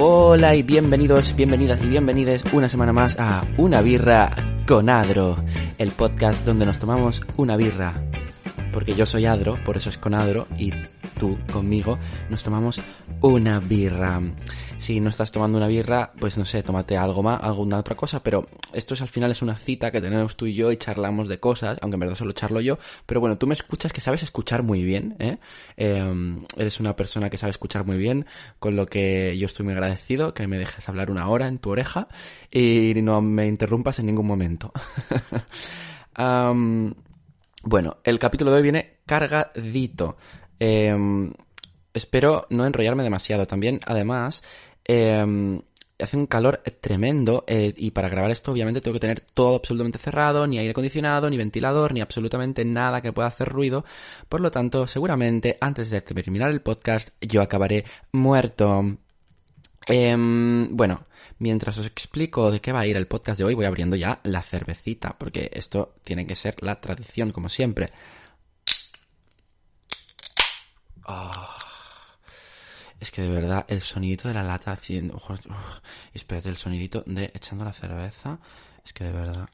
Hola y bienvenidos, bienvenidas y bienvenides una semana más a Una birra con Adro, el podcast donde nos tomamos una birra. Porque yo soy Adro, por eso es con Adro, y tú conmigo nos tomamos una birra. Si no estás tomando una birra, pues no sé, tómate algo más, alguna otra cosa, pero esto es al final es una cita que tenemos tú y yo y charlamos de cosas, aunque en verdad solo charlo yo, pero bueno, tú me escuchas que sabes escuchar muy bien, ¿eh? eh eres una persona que sabe escuchar muy bien, con lo que yo estoy muy agradecido, que me dejes hablar una hora en tu oreja y no me interrumpas en ningún momento. bueno, el capítulo de hoy viene cargadito. Eh, espero no enrollarme demasiado. También, además, eh, hace un calor tremendo eh, y para grabar esto obviamente tengo que tener todo absolutamente cerrado, ni aire acondicionado, ni ventilador, ni absolutamente nada que pueda hacer ruido. Por lo tanto, seguramente antes de terminar el podcast yo acabaré muerto. Em, bueno, mientras os explico de qué va a ir el podcast de hoy, voy abriendo ya la cervecita, porque esto tiene que ser la tradición, como siempre. Ah. Es que de verdad, el sonidito de la lata haciendo. espérate, el sonidito de echando la cerveza. Es que de verdad.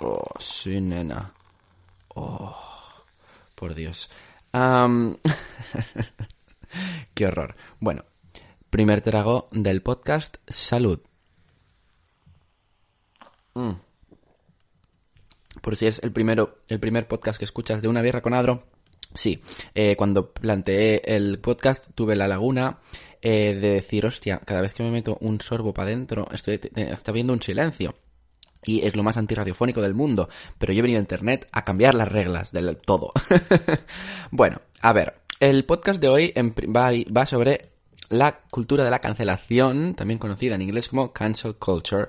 Oh, sí, nena. Oh, por Dios. Qué horror. Bueno, primer trago del podcast. Salud. Mm. Por si es el primero, el primer podcast que escuchas de una birra con Adro Sí, eh, cuando planteé el podcast tuve la laguna eh, de decir, hostia, cada vez que me meto un sorbo para adentro, estoy está viendo un silencio. Y es lo más antirradiofónico del mundo. Pero yo he venido a internet a cambiar las reglas del todo. bueno, a ver, el podcast de hoy va, va sobre la cultura de la cancelación, también conocida en inglés como cancel culture.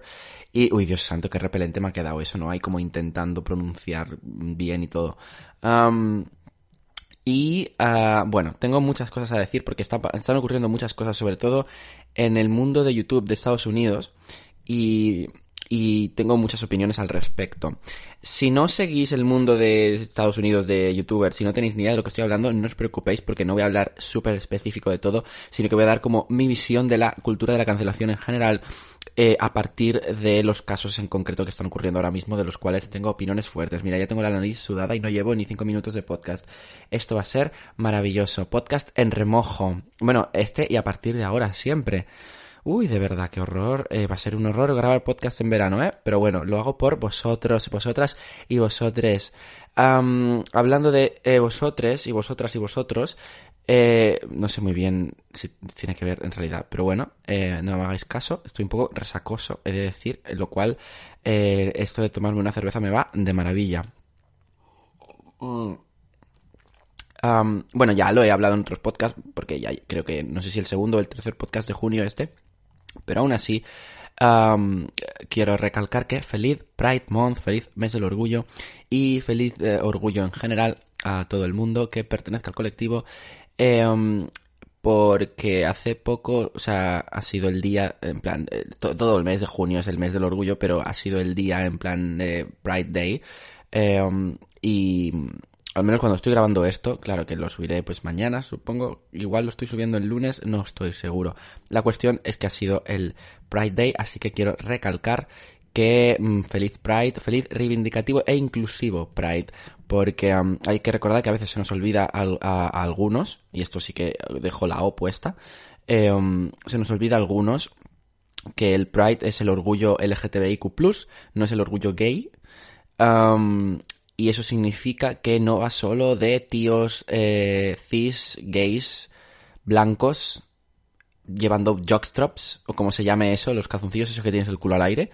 Y, uy, Dios santo, qué repelente me ha quedado eso, ¿no? Hay como intentando pronunciar bien y todo. Y uh, bueno, tengo muchas cosas a decir porque está, están ocurriendo muchas cosas, sobre todo en el mundo de YouTube de Estados Unidos. Y y tengo muchas opiniones al respecto. Si no seguís el mundo de Estados Unidos de youtubers, si no tenéis ni idea de lo que estoy hablando, no os preocupéis porque no voy a hablar súper específico de todo, sino que voy a dar como mi visión de la cultura de la cancelación en general eh, a partir de los casos en concreto que están ocurriendo ahora mismo, de los cuales tengo opiniones fuertes. Mira, ya tengo la nariz sudada y no llevo ni cinco minutos de podcast. Esto va a ser maravilloso. Podcast en remojo. Bueno, este y a partir de ahora siempre. Uy, de verdad, qué horror. Eh, va a ser un horror grabar podcast en verano, ¿eh? Pero bueno, lo hago por vosotros, vosotras y vosotres. hablando de eh, vosotres y vosotras y vosotros, eh, no sé muy bien si tiene que ver en realidad, pero bueno, eh, no me hagáis caso, estoy un poco resacoso, he de decir, lo cual eh, esto de tomarme una cerveza me va de maravilla. Mm. bueno, ya lo he hablado en otros podcasts, porque ya creo que no sé si el segundo o el tercer podcast de junio este, pero aún así, quiero recalcar que feliz Pride Month, feliz mes del orgullo y feliz eh, orgullo en general a todo el mundo que pertenezca al colectivo. Em, porque hace poco, o sea, ha sido el día, en plan, eh, todo el mes de junio es el mes del orgullo, pero ha sido el día en plan de Pride Day. Em, y al menos cuando estoy grabando esto, claro que lo subiré pues mañana, supongo, igual lo estoy subiendo el lunes, no estoy seguro. La cuestión es que ha sido el Pride Day, así que quiero recalcar que mm, feliz Pride, feliz reivindicativo e inclusivo Pride, porque hay que recordar que a veces se nos olvida a, algunos, y esto sí que dejo la opuesta, em, se nos olvida a algunos que el Pride es el orgullo LGTBIQ+, no es el orgullo gay, y eso significa que no va solo de tíos eh, cis, gays, blancos, llevando jockstraps, o como se llame eso, los calzoncillos esos que tienes el culo al aire.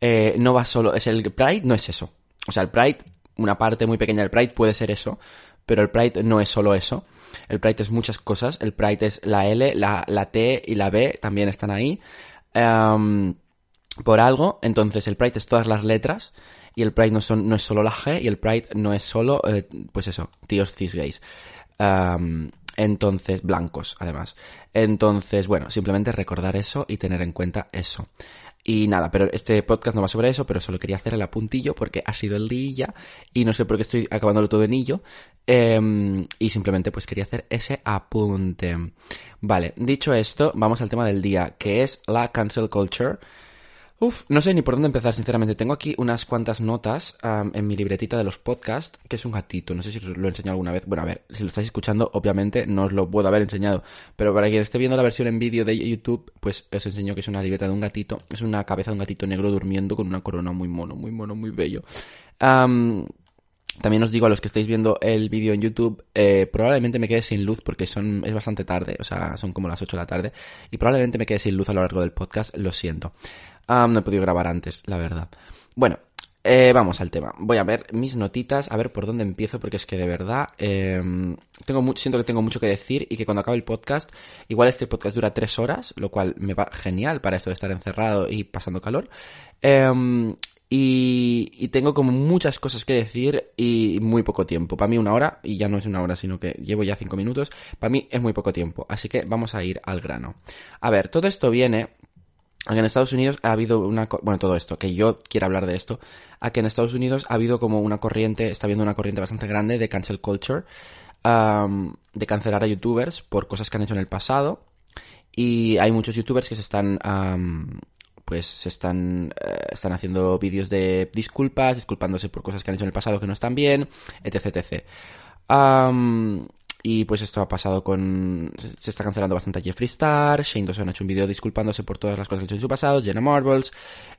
Eh, no va solo, es el Pride, no es eso. O sea, el Pride, una parte muy pequeña del Pride puede ser eso, pero el Pride no es solo eso. El Pride es muchas cosas. El Pride es la L, la, la T y la B también están ahí. por algo, entonces el Pride es todas las letras y el Pride no, son, no es solo la G y el Pride no es solo, eh, pues eso, tíos cis gays. entonces, blancos, además. Entonces, bueno, simplemente recordar eso y tener en cuenta eso. Y nada, pero este podcast no va sobre eso, pero solo quería hacer el apuntillo porque ha sido el día y no sé por qué estoy acabándolo todo en illo. Em, y simplemente pues quería hacer ese apunte. Vale, dicho esto, vamos al tema del día, que es la cancel culture. Uf, no sé ni por dónde empezar, sinceramente. Tengo aquí unas cuantas notas en mi libretita de los podcasts, que es un gatito. No sé si os lo he enseñado alguna vez. Bueno, a ver, si lo estáis escuchando, obviamente no os lo puedo haber enseñado. Pero para quien esté viendo la versión en vídeo de YouTube, pues os enseño que es una libreta de un gatito. Es una cabeza de un gatito negro durmiendo con una corona muy mono, muy mono, muy bello. también os digo a los que estáis viendo el vídeo en YouTube, eh, probablemente me quede sin luz porque son, es bastante tarde, o sea, son como las 8 de la tarde, y probablemente me quede sin luz a lo largo del podcast, lo siento no he podido grabar antes, la verdad. Bueno, eh, vamos al tema. Voy a ver mis notitas, a ver por dónde empiezo, porque es que de verdad em, tengo siento que tengo mucho que decir y que cuando acabe el podcast, igual este podcast dura tres horas, lo cual me va genial para esto de estar encerrado y pasando calor. Em, y, y, tengo como muchas cosas que decir y muy poco tiempo. Para mí una hora, y ya no es una hora, sino que llevo ya cinco minutos, para mí es muy poco tiempo. Así que vamos a ir al grano. A ver, todo esto viene Aquí en Estados Unidos ha habido una... Bueno, todo esto, que yo quiero hablar de esto. Aquí en Estados Unidos ha habido como una corriente, está habiendo una corriente bastante grande de cancel culture, de cancelar a youtubers por cosas que han hecho en el pasado. Y hay muchos youtubers que se están... pues se están, eh, están haciendo vídeos de disculpas, disculpándose por cosas que han hecho en el pasado que no están bien, etc. etc. Y pues esto ha pasado con... Se está cancelando bastante a Jeffree Star, Shane Dawson ha hecho un vídeo disculpándose por todas las cosas que ha hecho en su pasado, Jenna Marbles,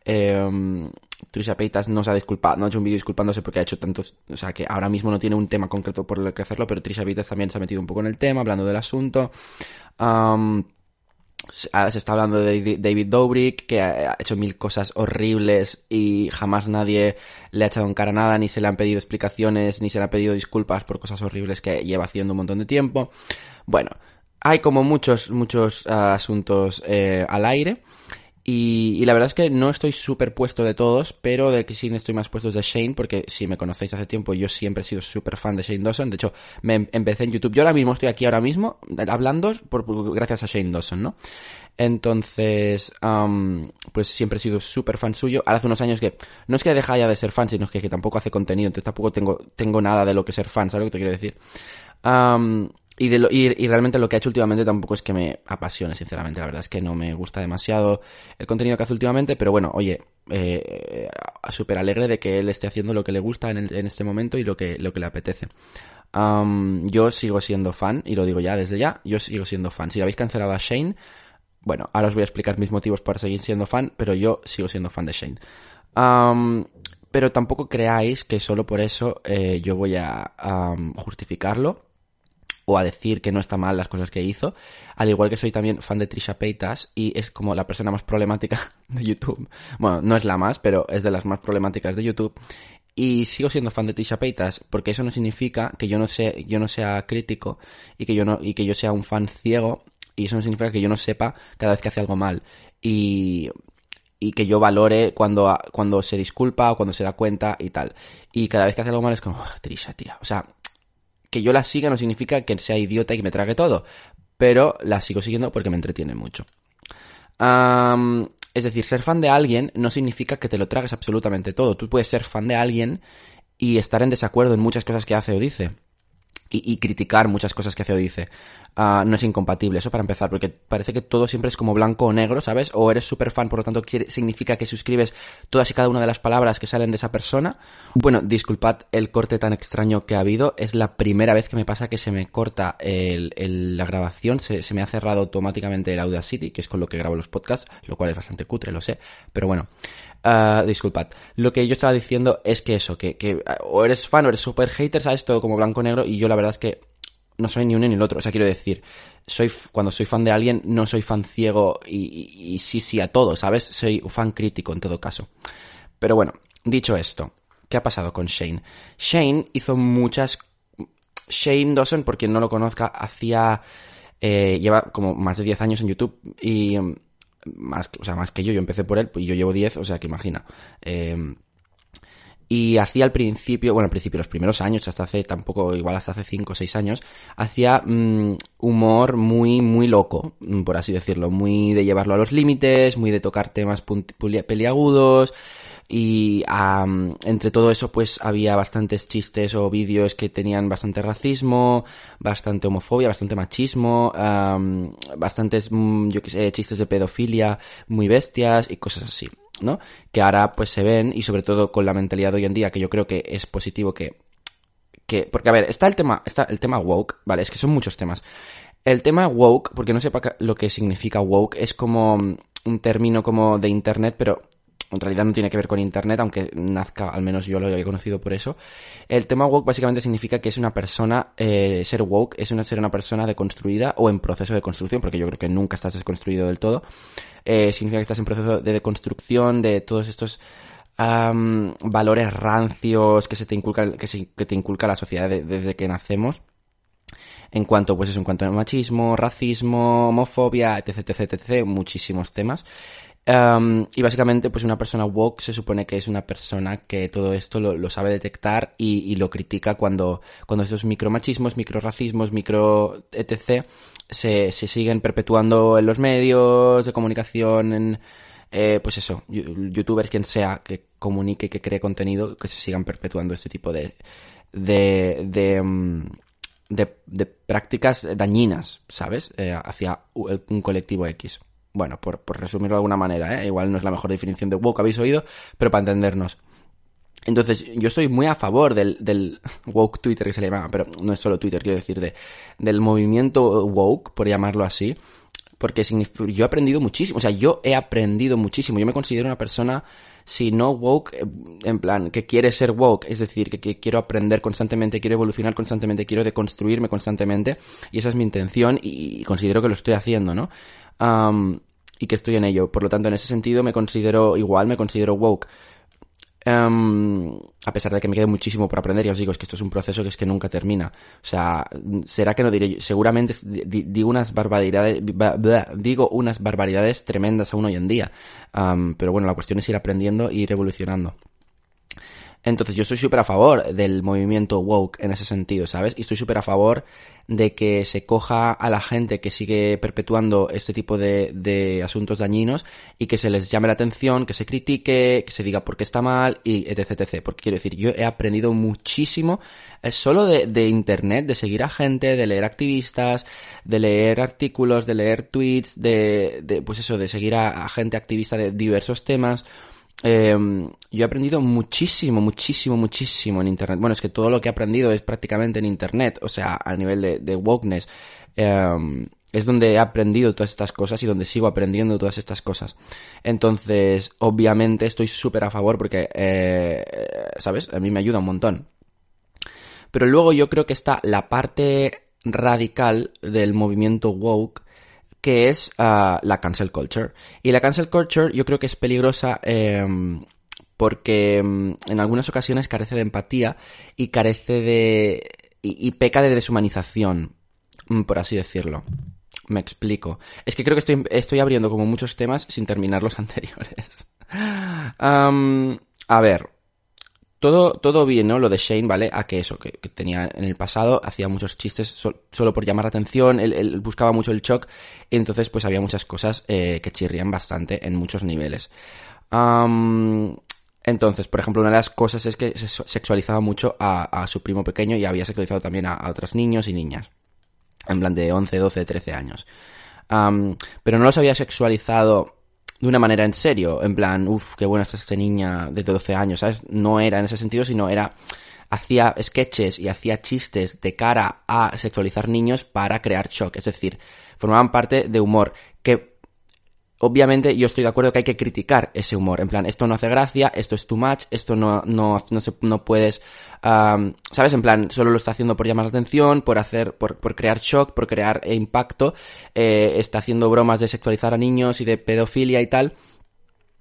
eh, Trisha Paytas no se ha disculpado, no ha hecho un vídeo disculpándose porque ha hecho tantos... O sea, que ahora mismo no tiene un tema concreto por lo que hacerlo, pero Trisha Paytas también se ha metido un poco en el tema, hablando del asunto. Se está hablando de David Dobrik, que ha hecho mil cosas horribles y jamás nadie le ha echado en cara nada, ni se le han pedido explicaciones, ni se le ha pedido disculpas por cosas horribles que lleva haciendo un montón de tiempo. Bueno, hay como muchos, muchos ah, asuntos eh, al aire. Y, la verdad es que no estoy súper puesto de todos, pero de que sí estoy más puesto es de Shane, porque si me conocéis hace tiempo, yo siempre he sido súper fan de Shane Dawson. De hecho, me em, empecé en YouTube. Yo ahora mismo estoy aquí ahora mismo hablando gracias a Shane Dawson, ¿no? Entonces, pues siempre he sido súper fan suyo. Ahora hace unos años que no es que deja ya de ser fan, sino que, que tampoco hace contenido, entonces tampoco tengo, tengo nada de lo que ser fan, ¿sabes lo que te quiero decir? Y, de y, realmente lo que ha hecho últimamente tampoco es que me apasione, sinceramente. La verdad es que no me gusta demasiado el contenido que hace últimamente, pero bueno, oye, eh, súper alegre de que él esté haciendo lo que le gusta en, este momento y lo que, lo le apetece. yo sigo siendo fan, y lo digo ya desde ya, yo sigo siendo fan. Si habéis cancelado a Shane, bueno, ahora os voy a explicar mis motivos para seguir siendo fan, pero yo sigo siendo fan de Shane. pero tampoco creáis que solo por eso eh, yo voy a justificarlo o a decir que no está mal las cosas que hizo, al igual que soy también fan de Trisha Paytas y es como la persona más problemática de YouTube. Bueno, no es la más, pero es de las más problemáticas de YouTube. Y sigo siendo fan de Trisha Paytas porque eso no significa que yo no sea, yo no sea crítico y que yo no, y que yo sea un fan ciego y eso no significa que yo no sepa cada vez que hace algo mal. Y, y que yo valore cuando, cuando se disculpa o cuando se da cuenta y tal. Y cada vez que hace algo mal es como, oh, Trisha, tía. O sea, que yo la siga no significa que sea idiota y que me trague todo, pero la sigo siguiendo porque me entretiene mucho. es decir, ser fan de alguien no significa que te lo tragues absolutamente todo. Tú puedes ser fan de alguien y estar en desacuerdo en muchas cosas que hace o dice y, criticar muchas cosas que hace o dice. Ah, no es incompatible, eso para empezar, porque parece que todo siempre es como blanco o negro, ¿sabes? O eres súper fan, por lo tanto significa que suscribes todas y cada una de las palabras que salen de esa persona. Bueno, disculpad el corte tan extraño que ha habido, es la primera vez que me pasa que se me corta la grabación, se, me ha cerrado automáticamente el Audacity, que es con lo que grabo los podcasts, lo cual es bastante cutre, lo sé, pero bueno. Uh, disculpad. Lo que yo estaba diciendo es que eso, que, que o eres fan o eres super hater, sabes todo como blanco negro y yo la verdad es que no soy ni uno ni el otro. O sea, quiero decir, soy cuando soy fan de alguien no soy fan ciego y, y, sí sí a todo, ¿sabes? Soy fan crítico en todo caso. Pero bueno, dicho esto, ¿qué ha pasado con Shane? Shane hizo muchas... Shane Dawson, por quien no lo conozca, hacía... Eh, lleva como más de 10 años en YouTube y más, o sea, más que yo, yo empecé por él y yo llevo 10, o sea que imagina. Eh, y hacía al principio, bueno, al principio, los primeros años, hasta hace tampoco, igual hasta hace 5 o 6 años, hacía mm, humor muy, muy loco, mm, por así decirlo, muy de llevarlo a los límites, muy de tocar temas peliagudos, y entre todo eso pues había bastantes chistes o vídeos que tenían bastante racismo, bastante homofobia, bastante machismo, bastantes, mm, yo qué sé, chistes de pedofilia muy bestias y cosas así. ¿No? Que ahora pues se ven y sobre todo con la mentalidad de hoy en día que yo creo que es positivo que que porque a ver, está el tema está el tema woke, vale, es que son muchos temas. El tema woke, porque no sepa lo que significa woke, es como un término como de internet, pero en realidad no tiene que ver con Internet, aunque nazca, al menos yo lo había conocido por eso. El tema woke básicamente significa que es una persona, eh, ser woke es una, ser una persona deconstruida o en proceso de construcción, porque yo creo que nunca estás desconstruido del todo. Eh, significa que estás en proceso de deconstrucción de todos estos valores rancios que se te inculca, que, que te inculca la sociedad desde que nacemos en cuanto, pues eso, en cuanto a machismo, racismo, homofobia, etc, etc, etc, muchísimos temas y básicamente, pues una persona woke se supone que es una persona que todo esto lo, sabe detectar y, lo critica cuando, cuando estos micromachismos, microracismos, micro etc. Se, se siguen perpetuando en los medios de comunicación, en, eh, pues eso, youtubers, quien sea, que comunique, que cree contenido, que se sigan perpetuando este tipo de, de, de, mm, de, prácticas dañinas, ¿sabes? Eh, hacia un colectivo X. Bueno, por, por resumirlo de alguna manera, ¿eh? igual no es la mejor definición de woke habéis oído, pero para entendernos. Entonces, yo estoy muy a favor del, del woke Twitter que se le llama, pero no es solo Twitter, quiero decir, de, del movimiento woke, por llamarlo así, porque yo he aprendido muchísimo, o sea, yo he aprendido muchísimo, yo me considero una persona, si no woke, eh, en plan, que quiere ser woke, es decir, que, quiero aprender constantemente, quiero evolucionar constantemente, quiero deconstruirme constantemente, y esa es mi intención, y considero que lo estoy haciendo, ¿no? Y que estoy en ello. Por lo tanto, en ese sentido me considero igual, me considero woke. a pesar de que me quede muchísimo por aprender, ya os digo, es que esto es un proceso que es que nunca termina. O sea, será que no diré, seguramente digo unas barbaridades, digo unas barbaridades tremendas aún hoy en día. pero bueno, la cuestión es ir aprendiendo e ir evolucionando. Entonces yo estoy súper a favor del movimiento woke en ese sentido, ¿sabes? Y estoy súper a favor de que se coja a la gente que sigue perpetuando este tipo de, de, asuntos dañinos y que se les llame la atención, que se critique, que se diga por qué está mal y etc, etc. Porque quiero decir, yo he aprendido muchísimo eh, solo de, de internet, de seguir a gente, de leer activistas, de leer artículos, de leer tweets, de, de pues eso, de seguir a gente activista de diversos temas eh, yo he aprendido muchísimo, muchísimo, muchísimo en Internet. Bueno, es que todo lo que he aprendido es prácticamente en Internet, o sea, a nivel de, de wokeness. Eh, es donde he aprendido todas estas cosas y donde sigo aprendiendo todas estas cosas. Entonces, obviamente estoy súper a favor porque, eh, ¿sabes? A mí me ayuda un montón. Pero luego yo creo que está la parte radical del movimiento woke que es ah, la cancel culture. Y la cancel culture yo creo que es peligrosa em, porque em, en algunas ocasiones carece de empatía y carece de... y, peca de deshumanización, mm, por así decirlo. Me explico. Es que creo que estoy, estoy abriendo como muchos temas sin terminar los anteriores. a ver, todo, todo bien, ¿no? Lo de Shane, ¿vale? A que eso, que, tenía en el pasado, hacía muchos chistes solo por llamar la atención, él, buscaba mucho el shock, entonces pues había muchas cosas eh, que chirrían bastante en muchos niveles. entonces, por ejemplo, una de las cosas es que se sexualizaba mucho a, su primo pequeño y había sexualizado también a, otros niños y niñas. En plan de 11, 12, 13 años. pero no los había sexualizado de una manera en serio, en plan, uff, qué buena esta niña de 12 años, ¿sabes? No era en ese sentido, sino era, hacía sketches y hacía chistes de cara a sexualizar niños para crear shock, es decir, formaban parte de humor obviamente yo estoy de acuerdo que hay que criticar ese humor. En plan, esto no hace gracia, esto es too much, esto no, no, no, se, no puedes, ¿sabes? En plan, solo lo está haciendo por llamar la atención, por hacer, por, por crear shock, por crear impacto, eh, está haciendo bromas de sexualizar a niños y de pedofilia y tal,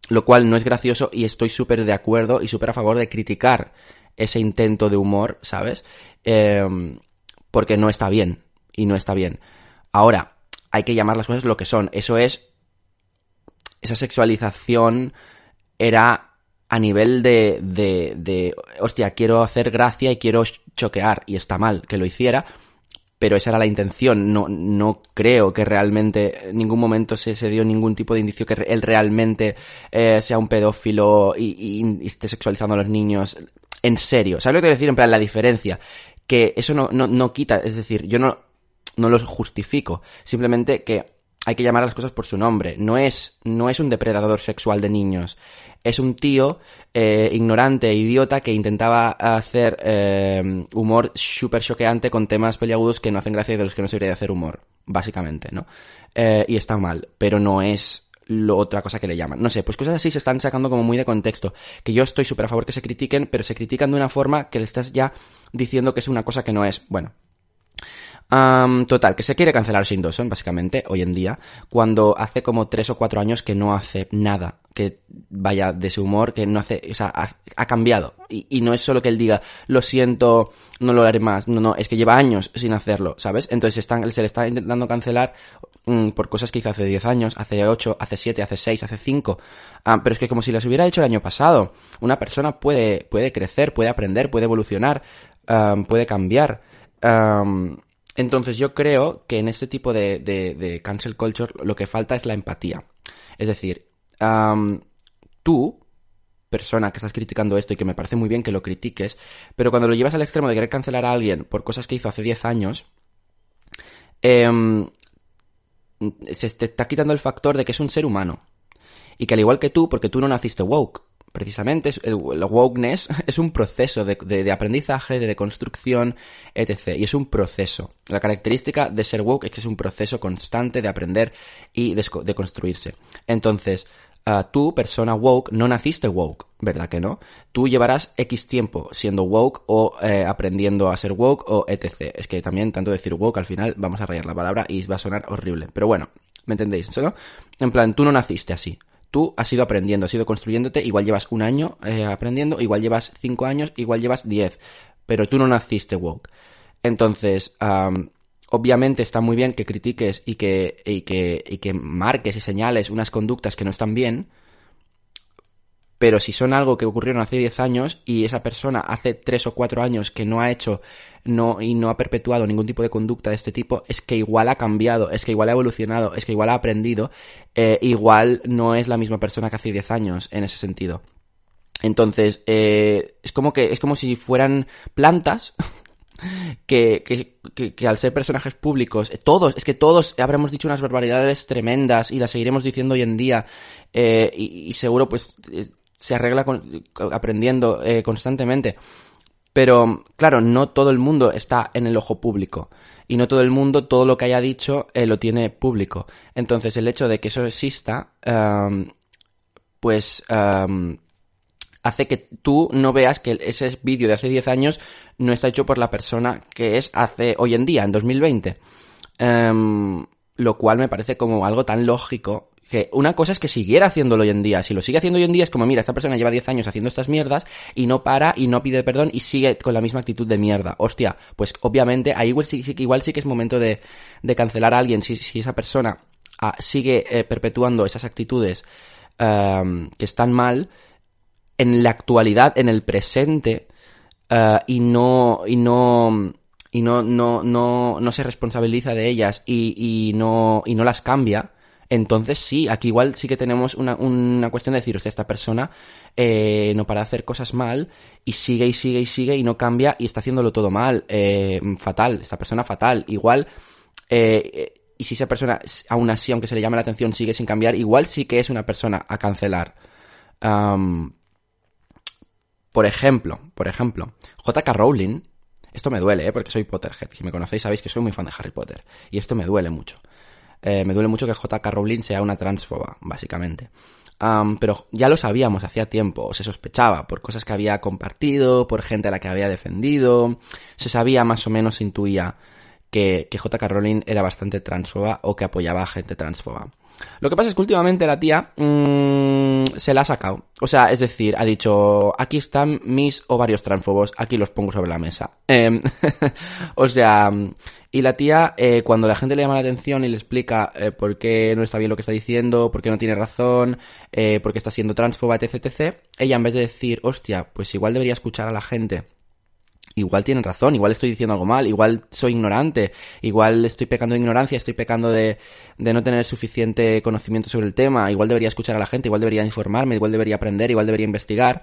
lo cual no es gracioso y estoy súper de acuerdo y súper a favor de criticar ese intento de humor, ¿sabes? Em, porque no está bien y no está bien. Ahora, hay que llamar las cosas lo que son. Eso es esa sexualización era a nivel de, de, de, hostia, quiero hacer gracia y quiero choquear, y está mal que lo hiciera, pero esa era la intención. No, no creo que realmente en ningún momento se, se dio ningún tipo de indicio que él realmente eh, sea un pedófilo y, y, esté sexualizando a los niños. En serio, ¿sabes lo que quiero decir? En plan, la diferencia. Que eso no, no, no quita, es decir, yo no, no los justifico. Simplemente que hay que llamar a las cosas por su nombre. No es, no es un depredador sexual de niños es un tío eh, ignorante e idiota que intentaba hacer eh, humor súper choqueante con temas peliagudos que no hacen gracia y de los que no se debería hacer humor, básicamente, ¿no? Eh, y está mal, pero no es lo otra cosa que le llaman. No sé, pues cosas así se están sacando como muy de contexto. Que yo estoy súper a favor que se critiquen, pero se critican de una forma que le estás ya diciendo que es una cosa que no es. Bueno, total, que se quiere cancelar Shane Dawson, básicamente, hoy en día, cuando hace como tres o cuatro años que no hace nada que vaya de su humor, que no hace, o sea, ha, cambiado. Y, no es solo que él diga, lo siento, no lo haré más. No, no, es que lleva años sin hacerlo, ¿sabes? Entonces se le está intentando cancelar mm, por cosas que hizo hace 10 años, hace 8, hace 7, hace 6, hace 5. Ah, pero es que como si las hubiera hecho el año pasado. Una persona puede, puede crecer, puede aprender, puede evolucionar, puede cambiar. Entonces yo creo que en este tipo de, cancel culture lo que falta es la empatía. Es decir, tú, persona que estás criticando esto y que me parece muy bien que lo critiques, pero cuando lo llevas al extremo de querer cancelar a alguien por cosas que hizo hace 10 años, em, se te está quitando el factor de que es un ser humano. Y que al igual que tú, porque tú no naciste woke, precisamente el, wokeness es un proceso de, aprendizaje, de deconstrucción, etc. Y es un proceso. La característica de ser woke es que es un proceso constante de aprender y de, construirse. Entonces, ah, tú, persona woke, no naciste woke, ¿verdad que no? Tú llevarás X tiempo siendo woke o eh, aprendiendo a ser woke o etc. Es que también tanto decir woke al final vamos a rayar la palabra y va a sonar horrible. Pero bueno, ¿me entendéis? ¿no? En plan, tú no naciste así tú has ido aprendiendo, has ido construyéndote, igual llevas un año eh, aprendiendo, igual llevas cinco años, igual llevas diez, pero tú no naciste woke. Entonces, obviamente está muy bien que critiques y que, y que, y que marques y señales unas conductas que no están bien, pero si son algo que ocurrieron hace 10 años y esa persona hace 3 o 4 años que no ha hecho no, y no ha perpetuado ningún tipo de conducta de este tipo, es que igual ha cambiado, es que igual ha evolucionado, es que igual ha aprendido, eh, igual no es la misma persona que hace 10 años en ese sentido. Entonces, eh, es como que, es como si fueran plantas que, que, que, al ser personajes públicos, todos, es que todos habremos dicho unas barbaridades tremendas y las seguiremos diciendo hoy en día, eh, y, seguro pues se arregla aprendiendo eh, constantemente. Pero, claro, no todo el mundo está en el ojo público. Y no todo el mundo, todo lo que haya dicho, eh, lo tiene público. Entonces, el hecho de que eso exista, pues, hace que tú no veas que ese vídeo de hace 10 años no está hecho por la persona que es hace hoy en día, en 2020. Em, lo cual me parece como algo tan lógico que una cosa es que siguiera haciéndolo hoy en día. Si lo sigue haciendo hoy en día es como, mira, esta persona lleva 10 años haciendo estas mierdas y no para y no pide perdón y sigue con la misma actitud de mierda. Hostia, pues obviamente ahí igual sí, igual sí que es momento de, de cancelar a alguien si, si esa persona ah, sigue eh, perpetuando esas actitudes em, que están mal en la actualidad, en el presente, eh, y no, y no, y no, no, no, no se responsabiliza de ellas y, y no, y no las cambia, entonces sí, aquí igual sí que tenemos una, una cuestión de decir, esta persona eh, no para de hacer cosas mal y sigue y sigue y sigue y no cambia y está haciéndolo todo mal, eh, fatal, esta persona fatal. Igual, eh, y si esa persona aún así, aunque se le llame la atención, sigue sin cambiar, igual sí que es una persona a cancelar. por ejemplo, por ejemplo, JK Rowling, esto me duele, porque soy Potterhead. Si me conocéis sabéis que soy muy fan de Harry Potter. Y esto me duele mucho. Eh, me duele mucho que J.K. Rowling sea una transfoba, básicamente. pero ya lo sabíamos hacía tiempo, se sospechaba por cosas que había compartido, por gente a la que había defendido, se sabía más o menos, intuía que, que J.K. Rowling era bastante transfoba o que apoyaba a gente transfoba. Lo que pasa es que últimamente la tía mmm, se la ha sacado. O sea, es decir, ha dicho, aquí están mis ovarios transfobos, aquí los pongo sobre la mesa. Eh, o sea, y la tía, eh, cuando la gente le llama la atención y le explica eh, por qué no está bien lo que está diciendo, por qué no tiene razón, eh, por qué está siendo transfoba, etc, etc, ella en vez de decir, hostia, pues igual debería escuchar a la gente igual tienen razón, igual estoy diciendo algo mal, igual soy ignorante, igual estoy pecando de ignorancia, estoy pecando de, de, no tener suficiente conocimiento sobre el tema, igual debería escuchar a la gente, igual debería informarme, igual debería aprender, igual debería investigar.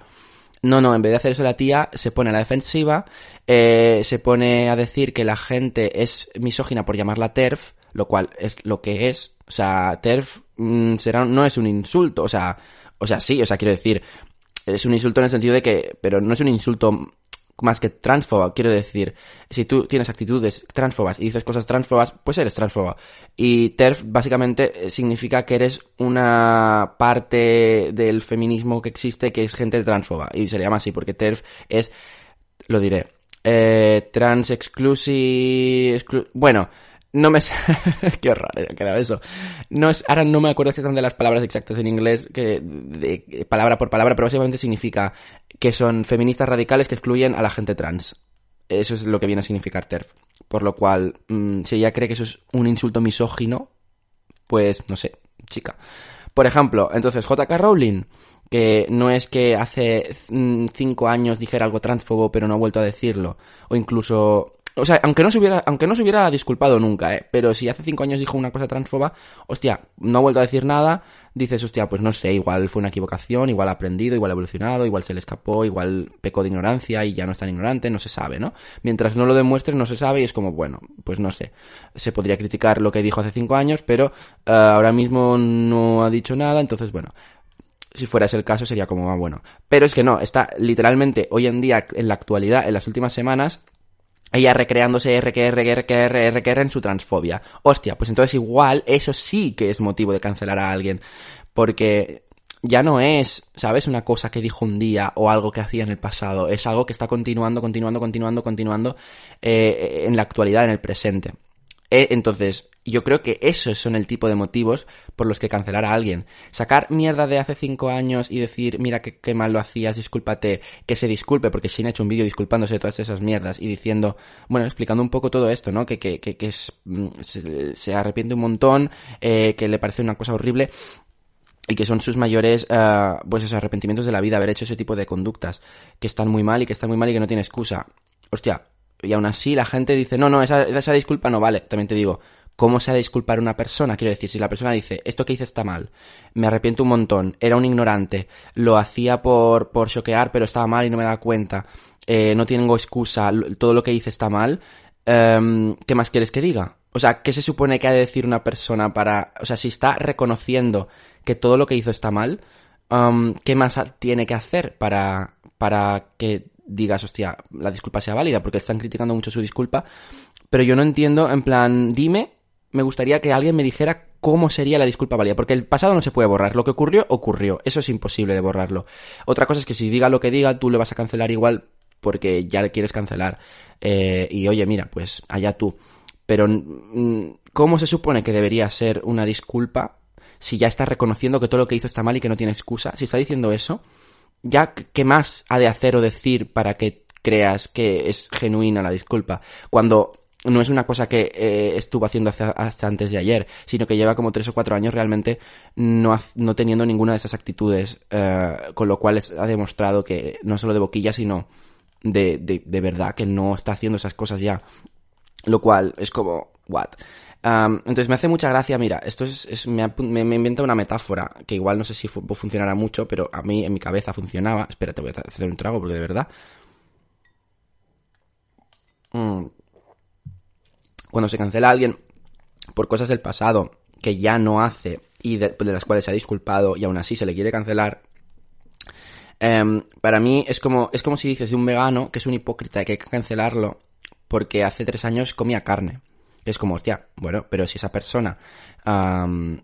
No, no, en vez de hacer eso la tía se pone a la defensiva, eh, se pone a decir que la gente es misógina por llamarla TERF, lo cual es lo que es, o sea, TERF mmm, será, no es un insulto, o sea, o sea, sí, o sea, quiero decir, es un insulto en el sentido de que, pero no es un insulto más que transfoba, quiero decir, si tú tienes actitudes transfobas y dices cosas transfobas, pues eres transfoba. Y TERF básicamente significa que eres una parte del feminismo que existe que es gente transfoba. Y se llama así porque TERF es, lo diré, eh, trans exclusive, exclu bueno, no me qué raro ha quedado eso. No es, ahora no me acuerdo exactamente las palabras exactas en inglés, que palabra por palabra, pero básicamente significa que son feministas radicales que excluyen a la gente trans. Eso es lo que viene a significar TERF. Por lo cual, mmm, si ella cree que eso es un insulto misógino, pues no sé, chica. Por ejemplo, entonces JK Rowling, que no es que hace cinco años dijera algo transfobo pero no ha vuelto a decirlo, o incluso o sea, aunque no se hubiera, aunque no se hubiera disculpado nunca, ¿eh? Pero si hace cinco años dijo una cosa transfoba, hostia, no ha vuelto a decir nada, dices, hostia, pues no sé, igual fue una equivocación, igual ha aprendido, igual ha evolucionado, igual se le escapó, igual pecó de ignorancia y ya no es tan ignorante, no se sabe, ¿no? Mientras no lo demuestres, no se sabe y es como, bueno, pues no sé. Se podría criticar lo que dijo hace cinco años, pero uh, ahora mismo no ha dicho nada, entonces, bueno, si fuera ese el caso sería como, ah, bueno. Pero es que no, está literalmente hoy en día, en la actualidad, en las últimas semanas, ella recreándose RQR, RQR, RQR en su transfobia. Hostia, pues entonces igual eso sí que es motivo de cancelar a alguien. Porque ya no es, ¿sabes? Una cosa que dijo un día o algo que hacía en el pasado. Es algo que está continuando, continuando, continuando, continuando eh, en la actualidad, en el presente. Eh, entonces, yo creo que esos son el tipo de motivos por los que cancelar a alguien. Sacar mierda de hace cinco años y decir, mira qué, mal lo hacías, discúlpate, que se disculpe, porque Shin ha hecho un vídeo disculpándose de todas esas mierdas y diciendo, bueno, explicando un poco todo esto, ¿no? Que, que, que, que mm, se, se, arrepiente un montón, eh, que le parece una cosa horrible y que son sus mayores uh, pues esos arrepentimientos de la vida haber hecho ese tipo de conductas que están muy mal y que están muy mal y que no tiene excusa. Hostia, y aún así la gente dice, no, no, esa, esa disculpa no vale. También te digo, ¿cómo se ha de disculpar una persona? Quiero decir, si la persona dice, esto que hice está mal, me arrepiento un montón, era un ignorante, lo hacía por, por choquear, pero estaba mal y no me da cuenta, eh, no tengo excusa, todo lo que hice está mal, um, ¿qué más quieres que diga? O sea, ¿qué se supone que ha de decir una persona para... O sea, si está reconociendo que todo lo que hizo está mal, um, ¿qué más tiene que hacer para, para que digas, hostia, la disculpa sea válida? Porque están criticando mucho su disculpa. Pero yo no entiendo, en plan, dime me gustaría que alguien me dijera cómo sería la disculpa válida, porque el pasado no se puede borrar, lo que ocurrió, ocurrió, eso es imposible de borrarlo. Otra cosa es que si diga lo que diga, tú le vas a cancelar igual porque ya le quieres cancelar. Eh, y oye, mira, pues allá tú. Pero, mm, ¿cómo se supone que debería ser una disculpa si ya está reconociendo que todo lo que hizo está mal y que no tiene excusa? Si está diciendo eso, ya, ¿qué más ha de hacer o decir para que creas que es genuina la disculpa? Cuando no es una cosa que eh, estuvo haciendo hasta, antes de ayer, sino que lleva como tres o cuatro años realmente no, no teniendo ninguna de esas actitudes, eh, con lo cual ha demostrado que no solo de boquilla, sino de, de, verdad que no está haciendo esas cosas ya. Lo cual es como, what? Entonces me hace mucha gracia, mira, esto es, me, me, me, inventa una metáfora que igual no sé si fu funcionará mucho, pero a mí en mi cabeza funcionaba. Espérate, voy a hacer un trago porque de verdad. Mm cuando se cancela a alguien por cosas del pasado que ya no hace y de, de las cuales se ha disculpado y aún así se le quiere cancelar, eh, para mí es como, es como si dices de un vegano que es un hipócrita y que hay que cancelarlo porque hace tres años comía carne. Es como, hostia, bueno, pero si esa persona, um,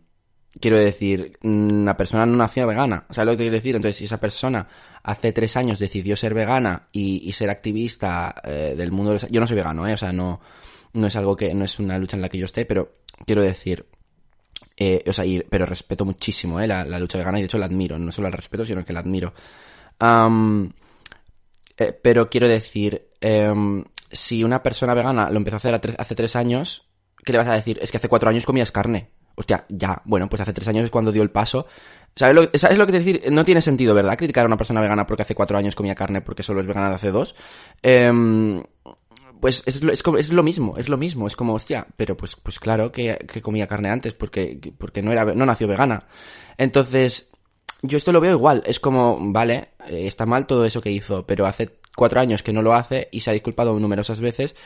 quiero decir, una persona no nació vegana, ¿sabes lo que quiero decir? Entonces, si esa persona hace tres años decidió ser vegana y, y ser activista eh, del mundo, yo no soy vegano, ¿eh? O sea, no, no es algo que, no es una lucha en la que yo esté, pero quiero decir, Eh, o sea, pero respeto muchísimo eh, la, lucha vegana y de hecho la admiro. No solo la respeto, sino que la admiro. Eh, pero quiero decir, em, si una persona vegana lo empezó a hacer hace tres años, ¿qué le vas a decir? Es que hace cuatro años comías carne. Hostia, ya, bueno, pues hace tres años es cuando dio el paso. ¿Sabes lo, ¿sabes lo que te decir? No tiene sentido, ¿verdad? Criticar a una persona vegana porque hace cuatro años comía carne porque solo es vegana de hace dos. Pues es, es, es, lo mismo, es lo mismo, es como, hostia, pero pues, pues claro que, que comía carne antes porque, porque no, era, no nació vegana. Entonces, yo esto lo veo igual, es como, vale, eh, está mal todo eso que hizo, pero hace cuatro años que no lo hace y se ha disculpado numerosas veces.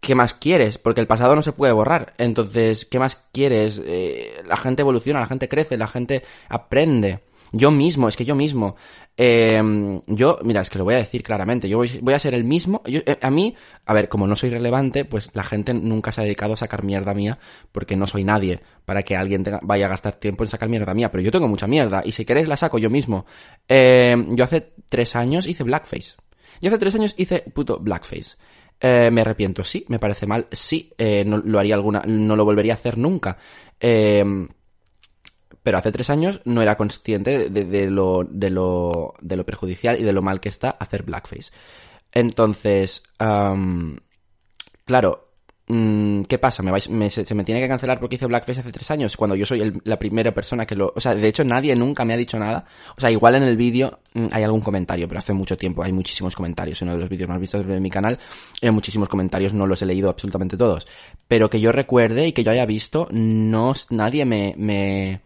¿Qué más quieres? Porque el pasado no se puede borrar. Entonces, ¿qué más quieres? Eh, la gente evoluciona, la gente crece, la gente aprende. Yo mismo, es que yo mismo. Eh, yo, mira, es que lo voy a decir claramente. Yo voy, a ser el mismo. Eh, a mí, a ver, como no soy relevante, pues la gente nunca se ha dedicado a sacar mierda mía porque no soy nadie para que alguien vaya a gastar tiempo en sacar mierda mía. Pero yo tengo mucha mierda y si queréis la saco yo mismo. Eh, yo hace tres años hice blackface. Yo hace tres años hice puto blackface. Eh, me arrepiento, sí. Me parece mal, sí. Eh, no lo haría alguna, no lo volvería a hacer nunca. Eh, pero hace tres años no era consciente de, lo, de, lo, de lo perjudicial y de lo mal que está hacer blackface. Entonces, claro, mm, ¿qué pasa? ¿Me me, se, me tiene que cancelar porque hice blackface hace tres años? Cuando yo soy la primera persona que lo... O sea, de hecho nadie nunca me ha dicho nada. O sea, igual en el vídeo mm, hay algún comentario, pero hace mucho tiempo hay muchísimos comentarios. En uno de los vídeos más vistos de mi canal hay muchísimos comentarios, no los he leído absolutamente todos. Pero que yo recuerde y que yo haya visto, no, nadie me, me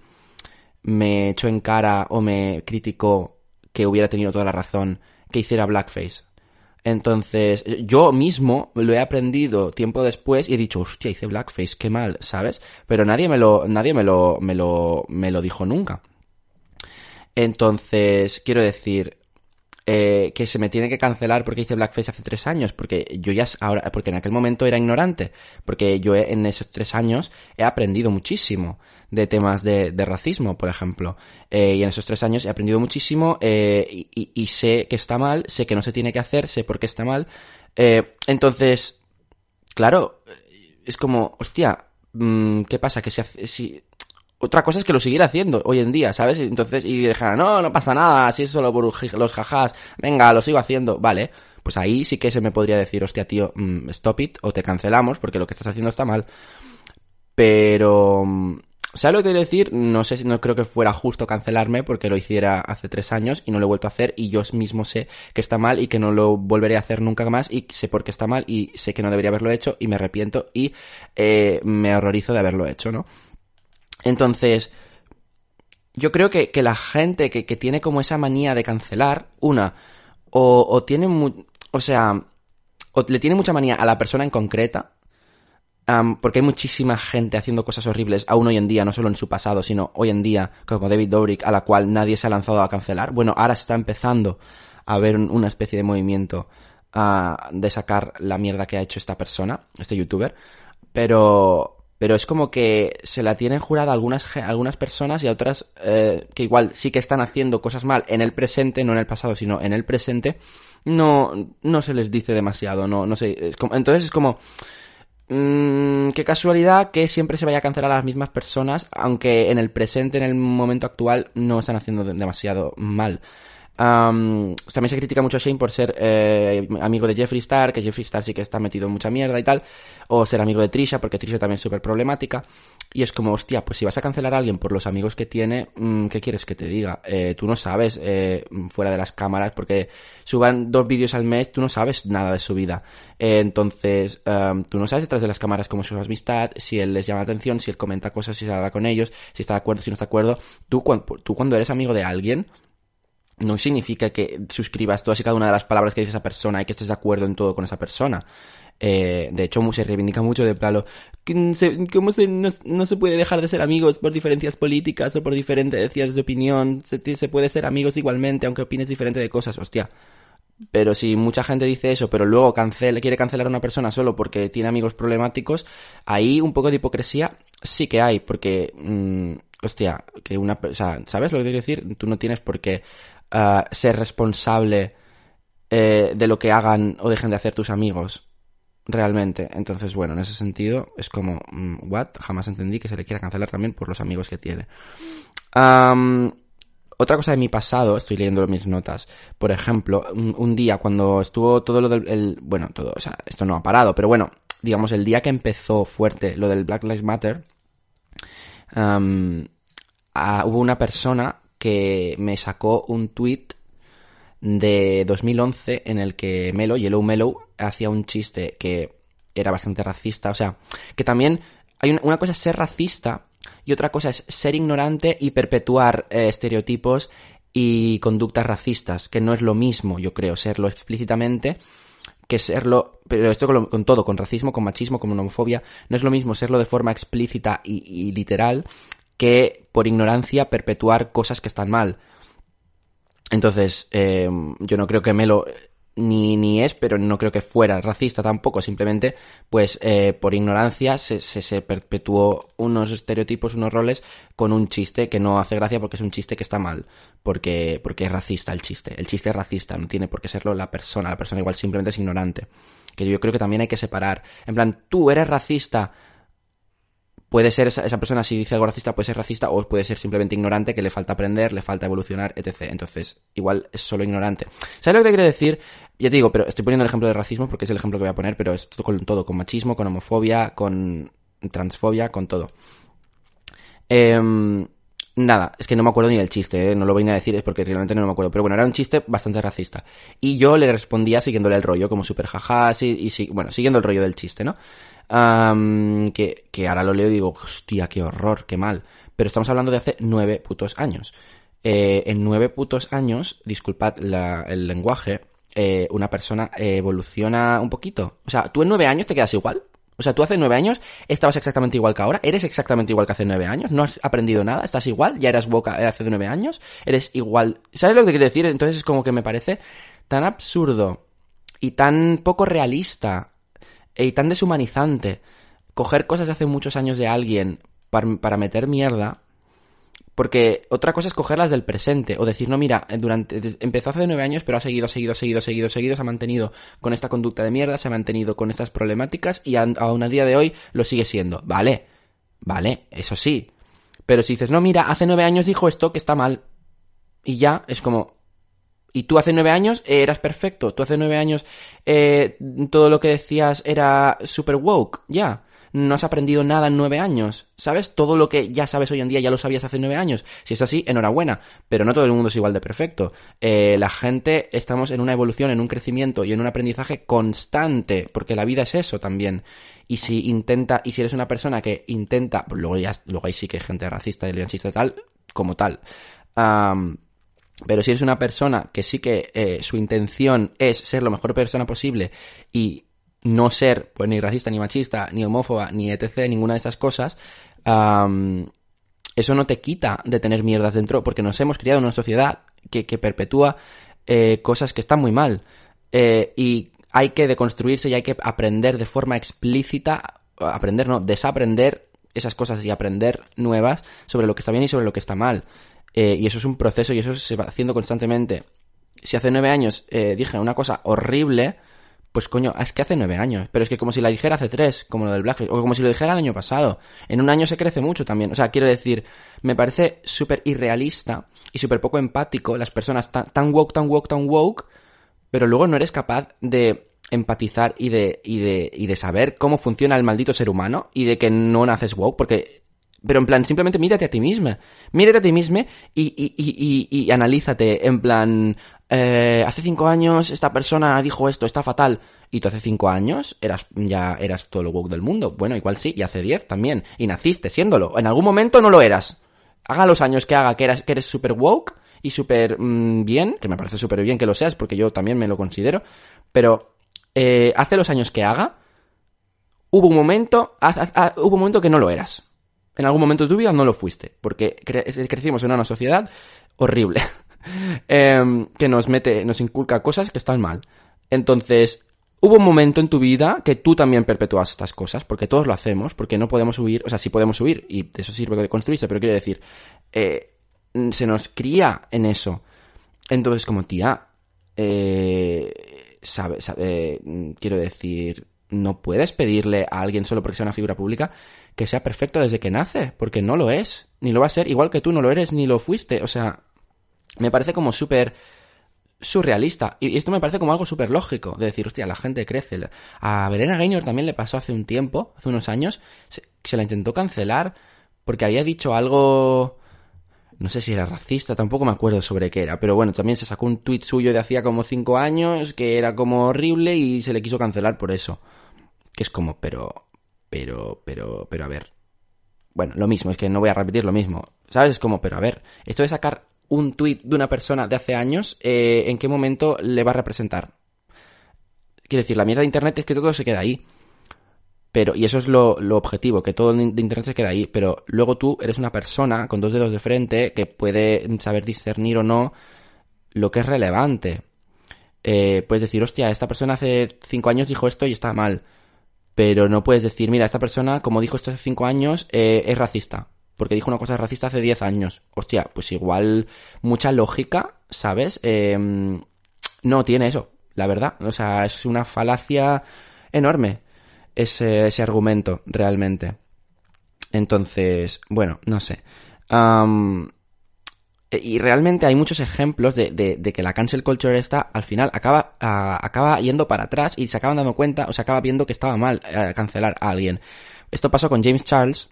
me echó en cara o me criticó que hubiera tenido toda la razón que hiciera blackface. Entonces, yo mismo lo he aprendido tiempo después y he dicho, hostia, hice blackface, qué mal, ¿sabes? Pero nadie me lo, nadie me lo, me lo, me lo dijo nunca. Entonces, quiero decir, eh, que se me tiene que cancelar porque hice blackface hace tres años, porque yo ya ahora, porque en aquel momento era ignorante, porque yo en esos tres años he aprendido muchísimo de temas de, racismo, por ejemplo, eh, y en esos tres años he aprendido muchísimo eh, y, sé que está mal, sé que no se tiene que hacer, sé por qué está mal, entonces, claro, es como, hostia, mm, ¿qué pasa? Que si, si otra cosa es que lo siguiera haciendo hoy en día, ¿sabes? Entonces, y dijera, no, no pasa nada, si es solo por los jajás, venga, lo sigo haciendo, vale. Pues ahí sí que se me podría decir, hostia, tío, mm, stop it, o te cancelamos, porque lo que estás haciendo está mal. Pero, mm, ¿sabes lo que quiero decir? No sé si no creo que fuera justo cancelarme porque lo hiciera hace tres años y no lo he vuelto a hacer y yo mismo sé que está mal y que no lo volveré a hacer nunca más y sé por qué está mal y sé que no debería haberlo hecho y me arrepiento y eh, me horrorizo de haberlo hecho, ¿no? Entonces, yo creo que, que la gente que, que, tiene como esa manía de cancelar, una, o, tiene, o sea, o le tiene mucha manía a la persona en concreta, porque hay muchísima gente haciendo cosas horribles aún hoy en día, no solo en su pasado, sino hoy en día, como David Dobrik, a la cual nadie se ha lanzado a cancelar. Bueno, ahora se está empezando a ver una especie de movimiento uh, de sacar la mierda que ha hecho esta persona, este youtuber, pero pero es como que se la tienen jurada algunas, algunas personas y a otras eh, que igual sí que están haciendo cosas mal en el presente, no en el pasado, sino en el presente, no, no se les dice demasiado, no, no sé, es como, entonces es como, mmm, qué casualidad que siempre se vaya a cancelar a las mismas personas, aunque en el presente, en el momento actual, no están haciendo demasiado mal también se critica mucho a Shane por ser eh, amigo de Jeffree Star, que Jeffree Star sí que está metido en mucha mierda y tal, o ser amigo de Trisha, porque Trisha también es súper problemática. Y es como, hostia, pues si vas a cancelar a alguien por los amigos que tiene, mm, ¿qué quieres que te diga? Eh, tú no sabes, eh, fuera de las cámaras, porque suban dos vídeos al mes, tú no sabes nada de su vida. entonces, tú no sabes detrás de las cámaras cómo es su amistad, si él les llama la atención, si él comenta cosas, si se habla con ellos, si está de acuerdo, si no está de acuerdo. Tú, tú cuando eres amigo de alguien, no significa que suscribas todas y cada una de las palabras que dice esa persona y que estés de acuerdo en todo con esa persona. Eh, de hecho, se reivindica mucho de plano, ¿cómo se, no, se puede dejar de ser amigos por diferencias políticas o por diferencias de opinión? Se, puede ser amigos igualmente, aunque opines diferente de cosas, hostia. Pero si mucha gente dice eso, pero luego cancela, quiere cancelar a una persona solo porque tiene amigos problemáticos, ahí un poco de hipocresía sí que hay, porque, mm, hostia, que una, o sea, ¿sabes lo que quiero decir? Tú no tienes por qué ser responsable eh, de lo que hagan o dejen de hacer tus amigos. realmente. Entonces, bueno, en ese sentido es como, mm, what? Jamás entendí que se le quiera cancelar también por los amigos que tiene. otra cosa de mi pasado, estoy leyendo mis notas. Por ejemplo, un, día cuando estuvo todo lo del, bueno, todo, o sea, esto no ha parado, pero bueno, digamos, el día que empezó fuerte lo del Black Lives Matter, hubo una persona que me sacó un tweet de 2011 en el que Melo, Yellow Melo, hacía un chiste que era bastante racista. O sea, que también hay una, cosa es ser racista y otra cosa es ser ignorante y perpetuar eh, estereotipos y conductas racistas, que no es lo mismo, yo creo, serlo explícitamente que serlo, pero esto con, todo, con racismo, con machismo, con homofobia, no es lo mismo serlo de forma explícita y literal que por ignorancia perpetuar cosas que están mal. Entonces, eh, yo no creo que Melo ni, ni es, pero no creo que fuera racista tampoco. Simplemente, pues, eh, por ignorancia se, se, perpetuó unos estereotipos, unos roles con un chiste que no hace gracia porque es un chiste que está mal. Porque, porque es racista el chiste. El chiste es racista, no tiene por qué serlo la persona. La persona igual simplemente es ignorante. Que yo creo que también hay que separar. En plan, tú eres racista puede ser esa, persona, si dice algo racista, puede ser racista o puede ser simplemente ignorante, que le falta aprender, le falta evolucionar, etc. Entonces, igual es solo ignorante. ¿Sabes lo que te quiero decir? Ya te digo, pero estoy poniendo el ejemplo de racismo porque es el ejemplo que voy a poner, pero es con todo, con machismo, con homofobia, con transfobia, con todo. Em, nada, es que no me acuerdo ni del chiste, ¿eh? no lo voy a decir, es porque realmente no me acuerdo. Pero bueno, era un chiste bastante racista. Y yo le respondía siguiéndole el rollo, como super jaja, y, y, bueno, siguiendo el rollo del chiste, ¿no? Que, que ahora lo leo y digo, hostia, qué horror, qué mal. Pero estamos hablando de hace nueve putos años. Eh, en nueve putos años, disculpad el lenguaje, eh, una persona evoluciona un poquito. O sea, tú en nueve años te quedas igual. O sea, tú hace nueve años estabas exactamente igual que ahora, eres exactamente igual que hace nueve años, no has aprendido nada, estás igual, ya eras boca hace nueve años, eres igual. ¿Sabes lo que quiero decir? Entonces es como que me parece tan absurdo y tan poco realista y tan deshumanizante coger cosas de hace muchos años de alguien para, meter mierda. Porque otra cosa es cogerlas del presente o decir, no, mira, durante, empezó hace nueve años, pero ha seguido, seguido, seguido, seguido, seguido, se ha mantenido con esta conducta de mierda, se ha mantenido con estas problemáticas y aún a día de hoy lo sigue siendo. Vale, vale, eso sí. Pero si dices, no, mira, hace nueve años dijo esto que está mal. Y ya, es como, y tú hace nueve años eras perfecto. Tú hace nueve años eh, todo lo que decías era super woke. Ya. No has aprendido nada en nueve años. ¿Sabes? Todo lo que ya sabes hoy en día ya lo sabías hace nueve años. Si es así, enhorabuena. Pero no todo el mundo es igual de perfecto. Eh, la gente estamos en una evolución, en un crecimiento y en un aprendizaje constante. Porque la vida es eso también. Y si intenta, y si eres una persona que intenta, luego ya, luego ahí sí que hay gente racista y tal, como tal. Pero si eres una persona que sí que eh, su intención es ser la mejor persona posible y no ser pues ni racista, ni machista, ni homófoba, ni etc., ninguna de estas cosas, eso no te quita de tener mierdas dentro, porque nos hemos criado en una sociedad que, perpetúa eh, cosas que están muy mal. Eh, y hay que deconstruirse y hay que aprender de forma explícita, aprender, no, desaprender esas cosas y aprender nuevas sobre lo que está bien y sobre lo que está mal. Eh, y eso es un proceso y eso se va haciendo constantemente. Si hace nueve años eh, dije una cosa horrible, pues coño, es que hace nueve años. Pero es que como si la dijera hace tres, como lo del Blackface, o como si lo dijera el año pasado. En un año se crece mucho también. O sea, quiero decir, me parece súper irrealista y súper poco empático las personas tan, tan woke, tan woke, tan woke, pero luego no eres capaz de empatizar y de, y de, y de saber cómo funciona el maldito ser humano y de que no naces woke, porque pero en plan, simplemente mírate a ti misma. Mírate a ti misma y, y, y, y, analízate. En plan, eh, hace cinco años esta persona dijo esto, está fatal. Y tú hace cinco años eras ya eras todo lo woke del mundo. Bueno, igual sí, y hace diez también. Y naciste siéndolo. En algún momento no lo eras. Haga los años que haga que, que eres super woke y súper mm, bien, que me parece súper bien que lo seas, porque yo también me lo considero. Pero eh, hace los años que haga, hubo un momento, hubo un momento que no lo eras en algún momento de tu vida no lo fuiste, porque crecimos en una sociedad horrible, em, que nos mete, nos inculca cosas que están mal. Entonces, hubo un momento en tu vida que tú también perpetuas estas cosas, porque todos lo hacemos, porque no podemos huir, o sea, sí podemos huir, y eso sirve de construirse, pero quiero decir, eh, se nos cría en eso. Entonces, como tía, eh, sabe, quiero decir, no puedes pedirle a alguien solo porque sea una figura pública que sea perfecto desde que nace, porque no lo es, ni lo va a ser, igual que tú no lo eres ni lo fuiste, o sea, me parece como súper surrealista. Y esto me parece como algo súper lógico, de decir, hostia, la gente crece. A Verena Gaynor también le pasó hace un tiempo, hace unos años, se, se la intentó cancelar porque había dicho algo... No sé si era racista, tampoco me acuerdo sobre qué era, pero bueno, también se sacó un tuit suyo de hacía como cinco años que era como horrible y se le quiso cancelar por eso. Que es como, pero, pero, pero, pero a ver. Bueno, lo mismo, es que no voy a repetir lo mismo. ¿Sabes? Es como, pero a ver, esto de sacar un tuit de una persona de hace años, eh, ¿en qué momento le va a representar? Quiero decir, la mierda de Internet es que todo se queda ahí. Pero, y eso es lo, objetivo, que todo de Internet se queda ahí. Pero luego tú eres una persona con dos dedos de frente que puede saber discernir o no lo que es relevante. Eh, puedes decir, hostia, esta persona hace cinco años dijo esto y está mal. Pero no puedes decir, mira, esta persona, como dijo esto hace cinco años, eh, es racista porque dijo una cosa racista hace 10 años. Hostia, pues igual mucha lógica, ¿sabes? Em, no tiene eso, la verdad. O sea, es una falacia enorme ese, ese argumento, realmente. Entonces, bueno, no sé. Y realmente hay muchos ejemplos de, de, que la cancel culture esta al final acaba, acaba yendo para atrás y se acaban dando cuenta o se acaba viendo que estaba mal eh, cancelar a alguien. Esto pasó con James Charles,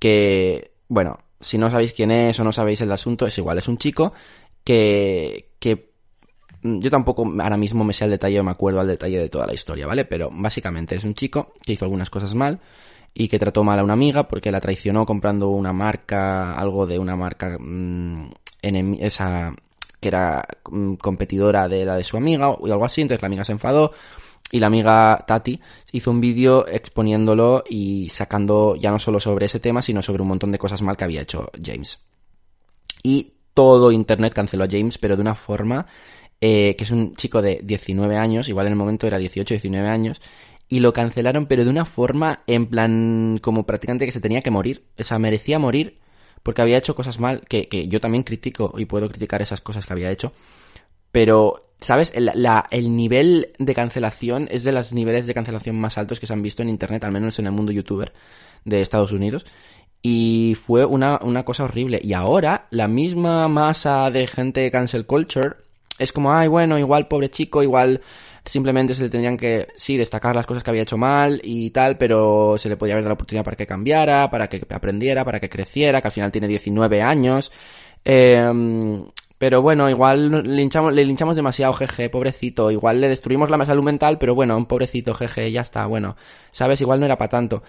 que, bueno, si no sabéis quién es o no sabéis el asunto, es igual, es un chico que, que mm, yo tampoco ahora mismo me sé el detalle me acuerdo al detalle de toda la historia, ¿vale? Pero básicamente es un chico que hizo algunas cosas mal y que trató mal a una amiga porque la traicionó comprando una marca, algo de una marca mmm, esa que era mm, competidora de la de su amiga o algo así, entonces la amiga se enfadó y la amiga Tati hizo un vídeo exponiéndolo y sacando ya no solo sobre ese tema, sino sobre un montón de cosas mal que había hecho James. Y todo Internet canceló a James, pero de una forma eh, que es un chico de 19 años, igual en el momento era 18, 19 años, y lo cancelaron, pero de una forma en plan como prácticamente que se tenía que morir. O sea, merecía morir porque había hecho cosas mal, que, que yo también critico y puedo criticar esas cosas que había hecho, pero ¿Sabes? El, la, el nivel de cancelación es de los niveles de cancelación más altos que se han visto en Internet, al menos en el mundo youtuber de Estados Unidos. Y fue una, una cosa horrible. Y ahora, la misma masa de gente cancel culture es como, ay, bueno, igual pobre chico, igual simplemente se le tendrían que, sí, destacar las cosas que había hecho mal y tal, pero se le podía haber dado la oportunidad para que cambiara, para que aprendiera, para que creciera, que al final tiene 19 años. Eh, pero bueno, igual le hinchamos, le linchamos demasiado, jeje, pobrecito. Igual le destruimos la salud mental, pero bueno, un pobrecito, jeje, ya está, bueno. ¿Sabes? Igual no era para tanto.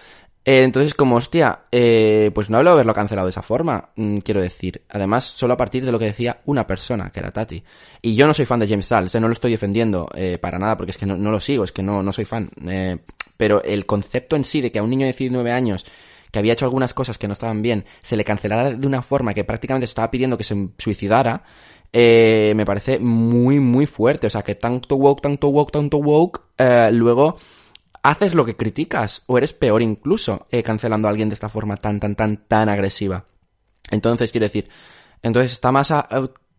Eh, entonces, como hostia, eh, pues no hablo de haberlo cancelado de esa forma, mm, quiero decir. Además, solo a partir de lo que decía una persona, que era Tati. Y yo no soy fan de James Charles, eh, no lo estoy defendiendo eh, para nada, porque es que no, no lo sigo, es que no, no soy fan. Pero el concepto en sí de que a un niño de 19 años que había hecho algunas cosas que no estaban bien, se le cancelara de una forma que prácticamente estaba pidiendo que se suicidara, eh, me parece muy, muy fuerte. O sea, que tanto woke, tanto woke, tanto woke, eh, luego haces lo que criticas, o eres peor incluso, eh, cancelando a alguien de esta forma tan, tan, tan, tan agresiva. Entonces, quiero decir, entonces esta masa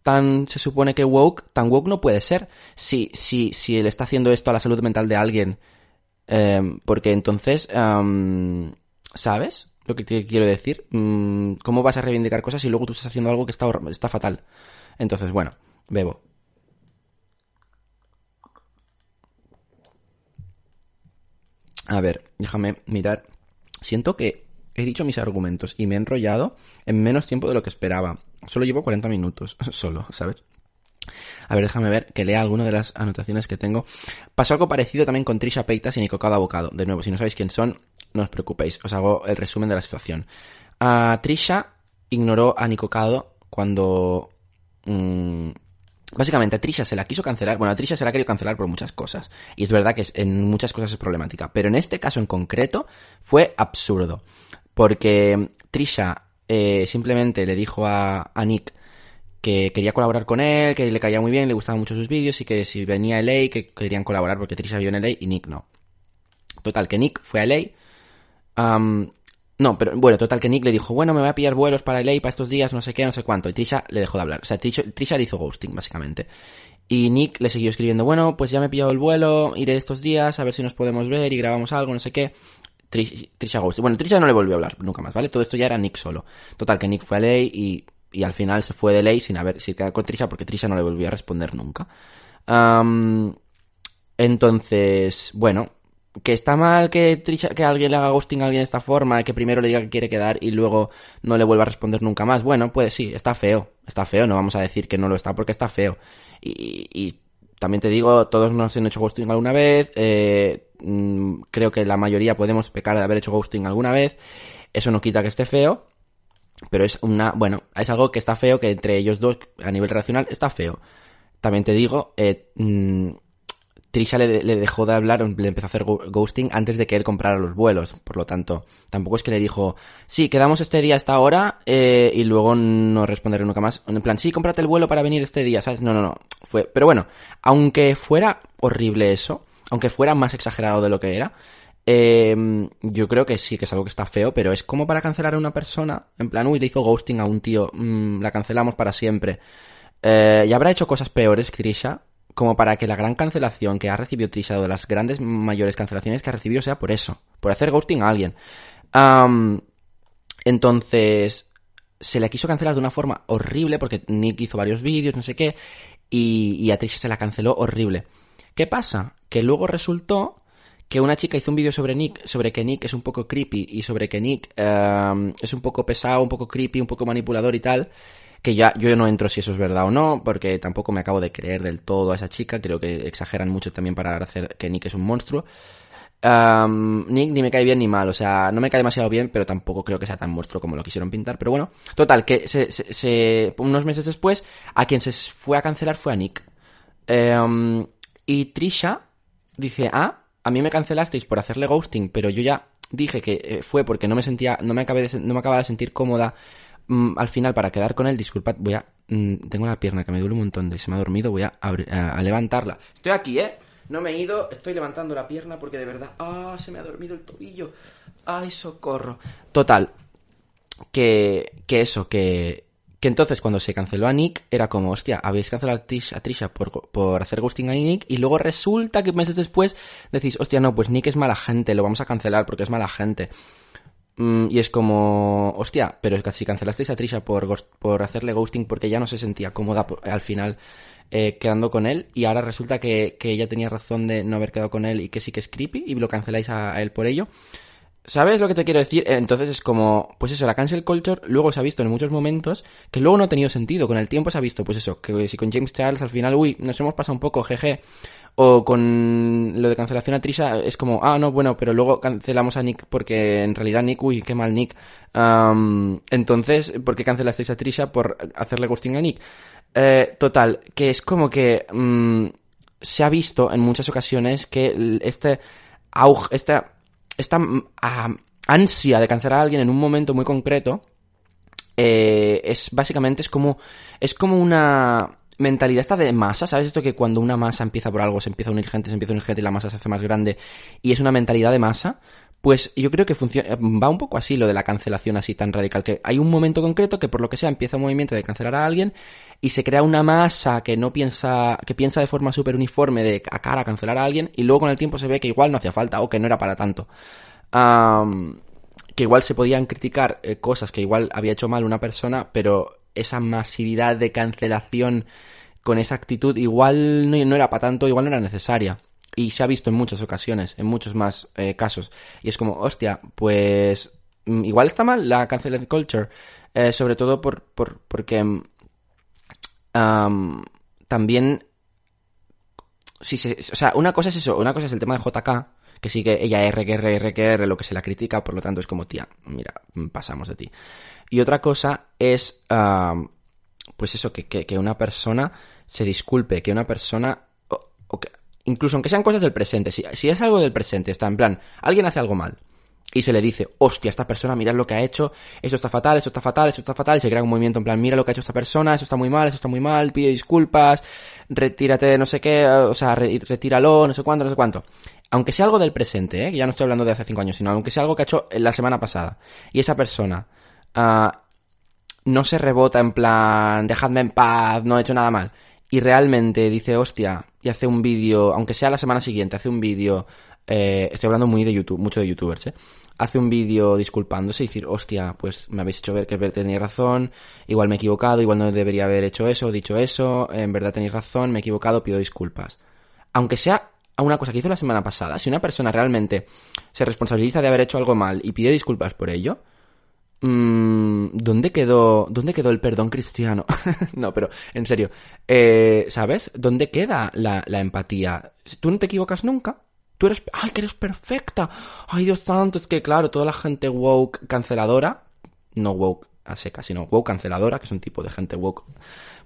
tan se supone que woke, tan woke no puede ser. Si, si, si él está haciendo esto a la salud mental de alguien, porque entonces, ¿Sabes lo que te quiero decir? Mm, ¿Cómo vas a reivindicar cosas y luego tú estás haciendo algo que está, fatal? Entonces, bueno, bebo. A ver, déjame mirar. Siento que he dicho mis argumentos y me he enrollado en menos tiempo de lo que esperaba. Solo llevo 40 minutos, solo, ¿sabes? A ver, déjame ver que lea alguna de las anotaciones que tengo. Pasó algo parecido también con Trisha Peitas y Nicocado Abocado. De nuevo, si no sabéis quién son, no os preocupéis, os hago el resumen de la situación. Trisha ignoró a Nicocado cuando... Mm, básicamente a Trisha se la quiso cancelar. Bueno, a Trisha se la ha querido cancelar por muchas cosas. Y es verdad que en muchas cosas es problemática. Pero en este caso en concreto fue absurdo. Porque Trisha eh, simplemente le dijo a, a Nick que quería colaborar con él, que le caía muy bien, le gustaban mucho sus vídeos y que si venía a LA que querían colaborar porque Trisha vio en LA y Nick no. Total, que Nick fue a LA. No, pero bueno, total que Nick le dijo, bueno, me voy a pillar vuelos para LA para estos días, no sé qué, no sé cuánto. Y Trisha le dejó de hablar. O sea, Trisha, le hizo ghosting, básicamente. Y Nick le siguió escribiendo, bueno, pues ya me he pillado el vuelo, iré estos días a ver si nos podemos ver y grabamos algo, no sé qué. Trisha Ghosting. Bueno, Trisha no le volvió a hablar nunca más, ¿vale? Todo esto ya era Nick solo. Total, que Nick fue a Ley y, y al final se fue de Ley sin haber, sin quedar con Trisha porque Trisha no le volvió a responder nunca. entonces, bueno, que está mal que, que alguien le haga ghosting a alguien de esta forma, que primero le diga que quiere quedar y luego no le vuelva a responder nunca más. Bueno, pues sí, está feo, está feo, no vamos a decir que no lo está porque está feo. Y, también te digo, todos nos han hecho ghosting alguna vez, eh, mm, creo que la mayoría podemos pecar de haber hecho ghosting alguna vez, eso no quita que esté feo, pero es una, bueno, es algo que está feo, que entre ellos dos, a nivel relacional, está feo. También te digo, eh, mm, Trisha le, dejó de hablar, le empezó a hacer ghosting antes de que él comprara los vuelos. Por lo tanto, tampoco es que le dijo, sí, quedamos este día a esta hora eh, y luego no responderé nunca más. En plan, sí, cómprate el vuelo para venir este día, ¿sabes? No, no, no. Fue, pero bueno, aunque fuera horrible eso, aunque fuera más exagerado de lo que era, eh, yo creo que sí, que es algo que está feo, pero es como para cancelar a una persona. En plan, uy, le hizo ghosting a un tío, mm, la cancelamos para siempre. Eh, y habrá hecho cosas peores, Trisha, como para que la gran cancelación que ha recibido Trisha, o de las grandes mayores cancelaciones que ha recibido, sea por eso, por hacer ghosting a alguien. entonces, se le quiso cancelar de una forma horrible, porque Nick hizo varios vídeos, no sé qué, y, a Trisha se la canceló horrible. ¿Qué pasa? Que luego resultó que una chica hizo un vídeo sobre Nick, sobre que Nick es un poco creepy y sobre que Nick es un poco pesado, un poco creepy, un poco manipulador y tal, que ya yo no entro si eso es verdad o no, porque tampoco me acabo de creer del todo a esa chica, creo que exageran mucho también para hacer que Nick es un monstruo. Nick ni me cae bien ni mal, o sea, no me cae demasiado bien, pero tampoco creo que sea tan monstruo como lo quisieron pintar. Pero bueno, total, que se, unos meses después, a quien se fue a cancelar fue a Nick. Em, y Trisha dice, ah, a mí me cancelasteis por hacerle ghosting, pero yo ya dije que eh, fue porque no me sentía, no me acabé de, no me acababa de sentir cómoda Mm, al final, para quedar con él, disculpad, voy a... Mm, tengo la pierna que me duele un montón de... Se me ha dormido, voy a, a, levantarla. Estoy aquí, ¿eh? No me he ido, estoy levantando la pierna porque de verdad... ¡Ah! se me ha dormido el tobillo. ¡Ay, socorro! Total. Que, que eso, que, que entonces cuando se canceló a Nick era como, hostia, habéis cancelado a Trisha, por, por, hacer ghosting a Nick y luego resulta que meses después decís, hostia, no, pues Nick es mala gente, lo vamos a cancelar porque es mala gente. Mm, y es como, hostia, pero si cancelasteis a Trisha por, por hacerle ghosting porque ya no se sentía cómoda al final eh, quedando con él y ahora resulta que, que, ella tenía razón de no haber quedado con él y que sí que es creepy y lo canceláis a, él por ello. ¿Sabes lo que te quiero decir? Entonces es como, pues eso, la cancel culture luego se ha visto en muchos momentos que luego no ha tenido sentido. Con el tiempo se ha visto, pues eso, que si con James Charles al final, uy, nos hemos pasado un poco, jeje. O con lo de cancelación a Trisha es como, ah, no, bueno, pero luego cancelamos a Nick porque en realidad Nick, uy, qué mal Nick. entonces, ¿por qué cancelasteis a Trisha por hacerle ghosting a Nick? Eh, total, que es como que mm, se ha visto en muchas ocasiones que este auge, esta, esta mm, ansia de cancelar a alguien en un momento muy concreto, eh, es básicamente es como, es como una, mentalidad esta de masa, ¿sabes? Esto que cuando una masa empieza por algo, se empieza a unir gente, se empieza a unir gente y la masa se hace más grande y es una mentalidad de masa, pues yo creo que funciona, va un poco así lo de la cancelación así tan radical, que hay un momento concreto que por lo que sea empieza un movimiento de cancelar a alguien y se crea una masa que no piensa, que piensa de forma súper uniforme de a cara a cancelar a alguien y luego con el tiempo se ve que igual no hacía falta o que no era para tanto. que igual se podían criticar eh, cosas que igual había hecho mal una persona, pero esa masividad de cancelación con esa actitud igual no, era para tanto, igual no era necesaria. Y se ha visto en muchas ocasiones, en muchos más eh, casos. Y es como, hostia, pues mm, igual está mal la cancel culture. Eh, sobre todo por, por porque también si o sea, una cosa es eso, una cosa es el tema de JK, que sí que ella RQR, RQR, lo que se la critica, por lo tanto es como, tía, mira, pasamos de ti. Y otra cosa es, pues eso, que, que, una persona se disculpe, que una persona, o, que, incluso aunque sean cosas del presente, si, si es algo del presente, está en plan, alguien hace algo mal, y se le dice, hostia, esta persona, mirad lo que ha hecho, esto está fatal, esto está fatal, esto está fatal, y se crea un movimiento en plan, mira lo que ha hecho esta persona, eso está muy mal, eso está muy mal, pide disculpas, retírate no sé qué, o sea, retíralo, no sé cuánto, no sé cuánto aunque sea algo del presente, ¿eh? ya no estoy hablando de hace cinco años, sino aunque sea algo que ha hecho la semana pasada, y esa persona uh, no se rebota en plan, dejadme en paz, no he hecho nada mal, y realmente dice, hostia, y hace un vídeo, aunque sea la semana siguiente, hace un vídeo, eh, estoy hablando muy de YouTube, mucho de youtubers, ¿eh? Hace un vídeo disculpándose y decir, hostia, pues me habéis hecho ver que tenía razón, igual me he equivocado, igual no debería haber hecho eso, dicho eso, en verdad tenéis razón, me he equivocado, pido disculpas. Aunque sea una cosa que hizo la semana pasada, si una persona realmente se responsabiliza de haber hecho algo mal y pide disculpas por ello, ¿dónde quedó, dónde quedó el perdón cristiano? no, pero en serio, eh, ¿sabes? ¿Dónde queda la, la empatía? ¿Tú no te equivocas nunca? Tú eres, ay, que eres perfecta. Ay, Dios santo, es que claro, toda la gente woke canceladora, no woke a seca, sino woke canceladora, que es un tipo de gente woke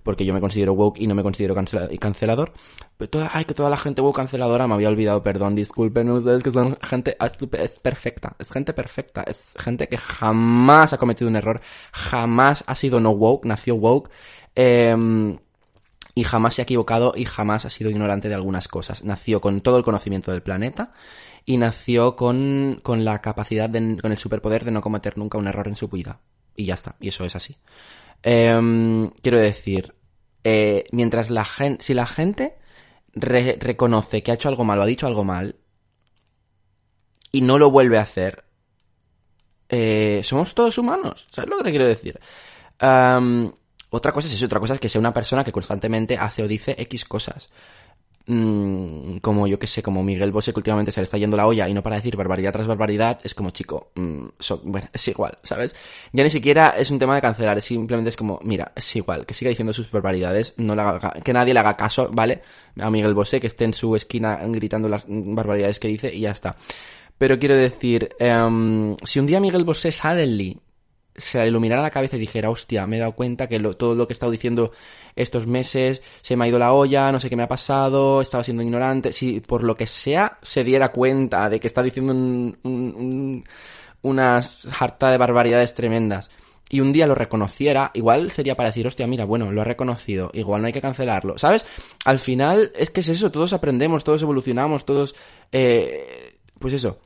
porque yo me considero woke y no me considero cancelador. Pero toda, ay, que toda la gente woke canceladora me había olvidado, perdón, disculpen ustedes que son gente, ah, es perfecta, es gente perfecta, es gente que jamás ha cometido un error, jamás ha sido no woke, nació woke, eh, y jamás se ha equivocado y jamás ha sido ignorante de algunas cosas. Nació con todo el conocimiento del planeta y nació con, con la capacidad, de, con el superpoder de no cometer nunca un error en su vida. Y ya está, y eso es así. Em, quiero decir, eh, mientras la gente, si la gente reconoce que ha hecho algo mal o ha dicho algo mal y no lo vuelve a hacer, eh, somos todos humanos. ¿Sabes lo que te quiero decir? otra cosa es eso, otra cosa es que sea una persona que constantemente hace o dice X cosas. Mm, como yo que sé, como Miguel Bosé que últimamente se le está yendo la olla y no para decir barbaridad tras barbaridad, es como chico, mm, bueno, es igual, ¿sabes? Ya ni siquiera es un tema de cancelar, simplemente es como, mira, es igual, que siga diciendo sus barbaridades, no haga, que nadie le haga caso, ¿vale? A Miguel Bosé que esté en su esquina gritando las barbaridades que dice y ya está. Pero quiero decir, em, si un día Miguel Bosé sale se iluminara la cabeza y dijera, hostia, me he dado cuenta que todo lo que he estado diciendo estos meses se me ha ido la olla, no sé qué me ha pasado, estaba siendo ignorante, si por lo que sea se diera cuenta de que está diciendo un, una harta de barbaridades tremendas y un día lo reconociera, igual sería para decir, hostia, mira, bueno, lo ha reconocido, igual no hay que cancelarlo, ¿sabes? Al final es que es eso, todos aprendemos, todos evolucionamos, todos, eh, pues eso,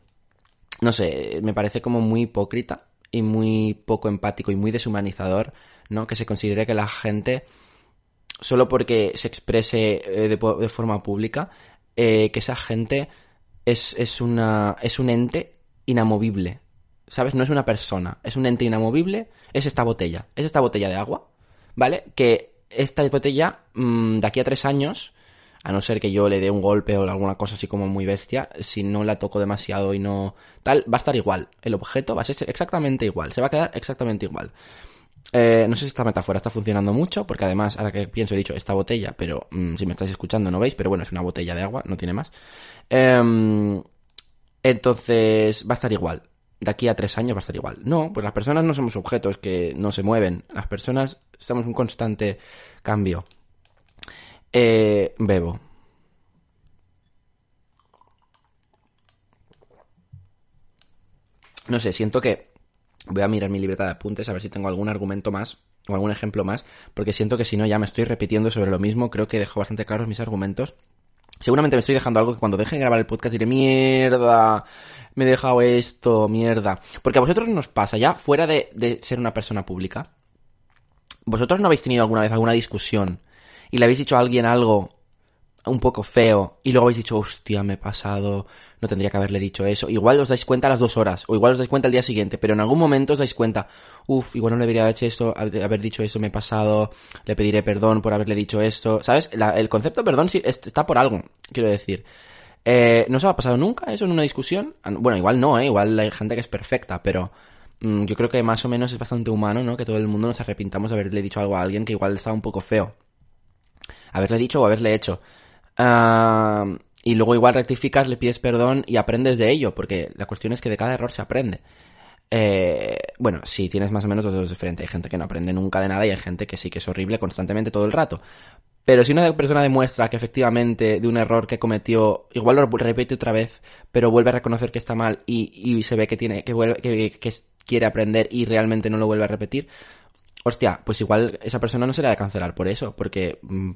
no sé, me parece como muy hipócrita y muy poco empático y muy deshumanizador, ¿no? Que se considere que la gente, solo porque se exprese eh, de, forma pública, eh, que esa gente es, es, una, es un ente inamovible. ¿Sabes? No es una persona, es un ente inamovible, es esta botella, es esta botella de agua, ¿vale? Que esta botella, mm, de aquí a tres años, a no ser que yo le dé un golpe o alguna cosa así como muy bestia, si no la toco demasiado y no tal, va a estar igual. El objeto va a ser exactamente igual, se va a quedar exactamente igual. Eh, no sé si esta metáfora está funcionando mucho, porque además, ahora que pienso, he dicho esta botella, pero mm, si me estáis escuchando no veis, pero bueno, es una botella de agua, no tiene más. Em, entonces, va a estar igual. De aquí a tres años va a estar igual. No, pues las personas no somos objetos que no se mueven. Las personas estamos en un constante cambio. Eh, bebo. No sé, siento que voy a mirar mi libreta de apuntes a ver si tengo algún argumento más o algún ejemplo más, porque siento que si no ya me estoy repitiendo sobre lo mismo, creo que dejo bastante claros mis argumentos. Seguramente me estoy dejando algo que cuando deje de grabar el podcast diré, mierda, me he dejado esto, mierda. Porque a vosotros nos pasa, ya fuera de, de ser una persona pública, vosotros no habéis tenido alguna vez alguna discusión y le habéis dicho a alguien algo un poco feo y luego habéis dicho, hostia, me he pasado, no tendría que haberle dicho eso. Igual os dais cuenta a las dos horas, o igual os dais cuenta al día siguiente, pero en algún momento os dais cuenta, uff, igual no le debería haber hecho esto, haber dicho eso, me he pasado, le pediré perdón por haberle dicho esto. ¿Sabes? el concepto perdón sí, está por algo, quiero decir. Eh, ¿No os ha pasado nunca eso en una discusión? Ah, bueno, igual no, ¿eh? Igual hay gente que es perfecta, pero mm, yo creo que más o menos es bastante humano, ¿no? Que todo el mundo nos arrepintamos de haberle dicho algo a alguien que igual estaba un poco feo haberle dicho o haberle hecho. Ah, y luego igual rectificas, le pides perdón y aprendes de ello, porque la cuestión es que de cada error se aprende. Eh, bueno, si tienes más o menos dos dedos de frente. Hay gente que no aprende nunca de nada y hay gente que sí que es horrible constantemente todo el rato. Pero si una persona demuestra que efectivamente de un error que cometió, igual lo repite otra vez, pero vuelve a reconocer que está mal y, se ve que tiene que, vuelve, que, quiere aprender y realmente no lo vuelve a repetir, hostia, pues igual esa persona no se le ha de cancelar por eso, porque mm,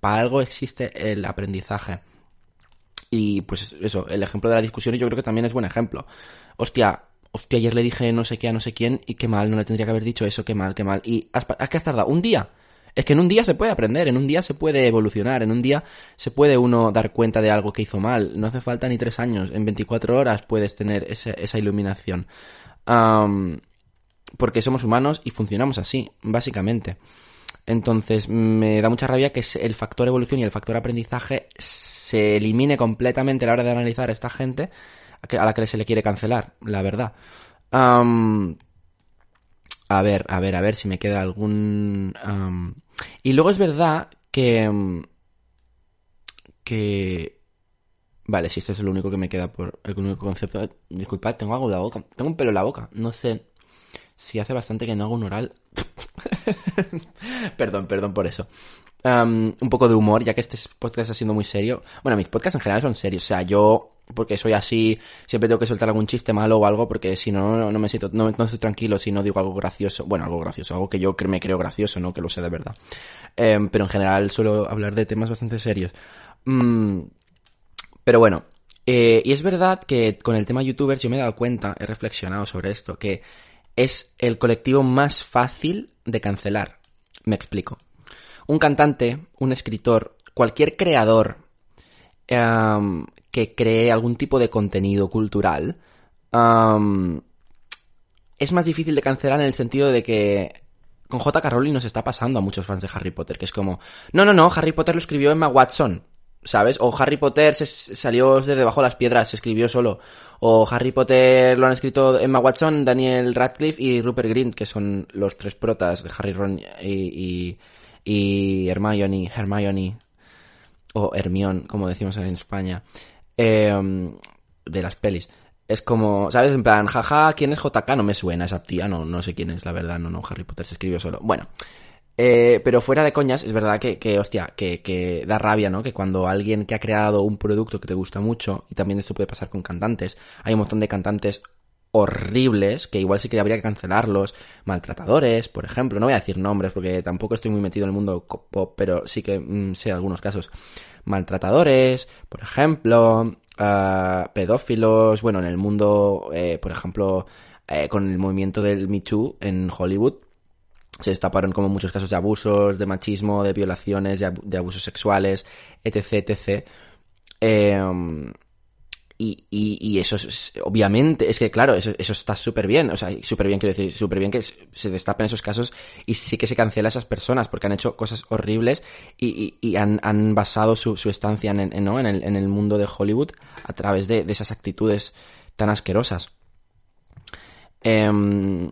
para algo existe el aprendizaje. Y pues eso, el ejemplo de la discusión yo creo que también es buen ejemplo. Hostia, hostia, ayer le dije no sé qué a no sé quién y qué mal, no le tendría que haber dicho eso, qué mal, qué mal. Y has, has, has tardado un día Es que en un día se puede aprender, en un día se puede evolucionar, en un día se puede uno dar cuenta de algo que hizo mal. No hace falta ni tres años, en 24 horas puedes tener esa iluminación. Porque somos humanos y funcionamos así, básicamente. Entonces, me da mucha rabia que el factor evolución y el factor aprendizaje se elimine completamente a la hora de analizar a esta gente a la que se le quiere cancelar, la verdad. a ver, a ver, a ver si me queda algún... Y luego es verdad que... Que... Vale, si esto es lo único que me queda por el único concepto. Disculpad, tengo algo en la boca. Tengo un pelo en la boca. No sé si hace bastante que no hago un oral. perdón, perdón por eso. un poco de humor, ya que este podcast está siendo muy serio. Bueno, mis podcasts en general son serios. O sea, yo, porque soy así, siempre tengo que soltar algún chiste malo o algo, porque si no, no me siento, no, no estoy tranquilo si no digo algo gracioso. Bueno, algo gracioso, algo que yo me creo gracioso, no que lo sé de verdad. Em, pero en general suelo hablar de temas bastante serios. Mm, pero bueno, eh, y es verdad que con el tema youtubers yo me he dado cuenta, he reflexionado sobre esto, que es el colectivo más fácil de cancelar. Me explico. Un cantante, un escritor, cualquier creador em, que cree algún tipo de contenido cultural, em, es más difícil de cancelar en el sentido de que con J.K. Rowling nos está pasando a muchos fans de Harry Potter, que es como, no, no, no, Harry Potter lo escribió Emma Watson, ¿sabes? O Harry Potter se salió de debajo de las piedras, se escribió solo. O Harry Potter lo han escrito Emma Watson, Daniel Radcliffe y Rupert Grint, que son los tres protas de Harry, Ron y, y, Hermione, Hermione, o Hermione, como decimos en España, em, de las pelis. Es como, ¿sabes? En plan, jaja, ¿quién es JK? No me suena esa tía, no, no sé quién es, la verdad, no, no, Harry Potter se escribió solo. Bueno, eh, pero fuera de coñas, es verdad que, que hostia, que, que, da rabia, ¿no? Que cuando alguien que ha creado un producto que te gusta mucho, y también esto puede pasar con cantantes, hay un montón de cantantes horribles, que igual sí que habría que cancelarlos, maltratadores, por ejemplo, no voy a decir nombres porque tampoco estoy muy metido en el mundo pop, pero sí que mm, sé algunos casos. Maltratadores, por ejemplo, pedófilos, bueno, en el mundo, eh, por ejemplo, eh, con el movimiento del Me Too en Hollywood, se destaparon como muchos casos de abusos, de machismo, de violaciones, de, abusos sexuales, etc, etc. Em, y, y, eso es, obviamente, es que claro, eso, eso está súper bien, o sea, súper bien, quiero decir, súper bien que se destapen esos casos y sí que se cancela a esas personas porque han hecho cosas horribles y, y han, han, basado su, su estancia en, en, ¿no? en, el, en el mundo de Hollywood a través de, de esas actitudes tan asquerosas. Em,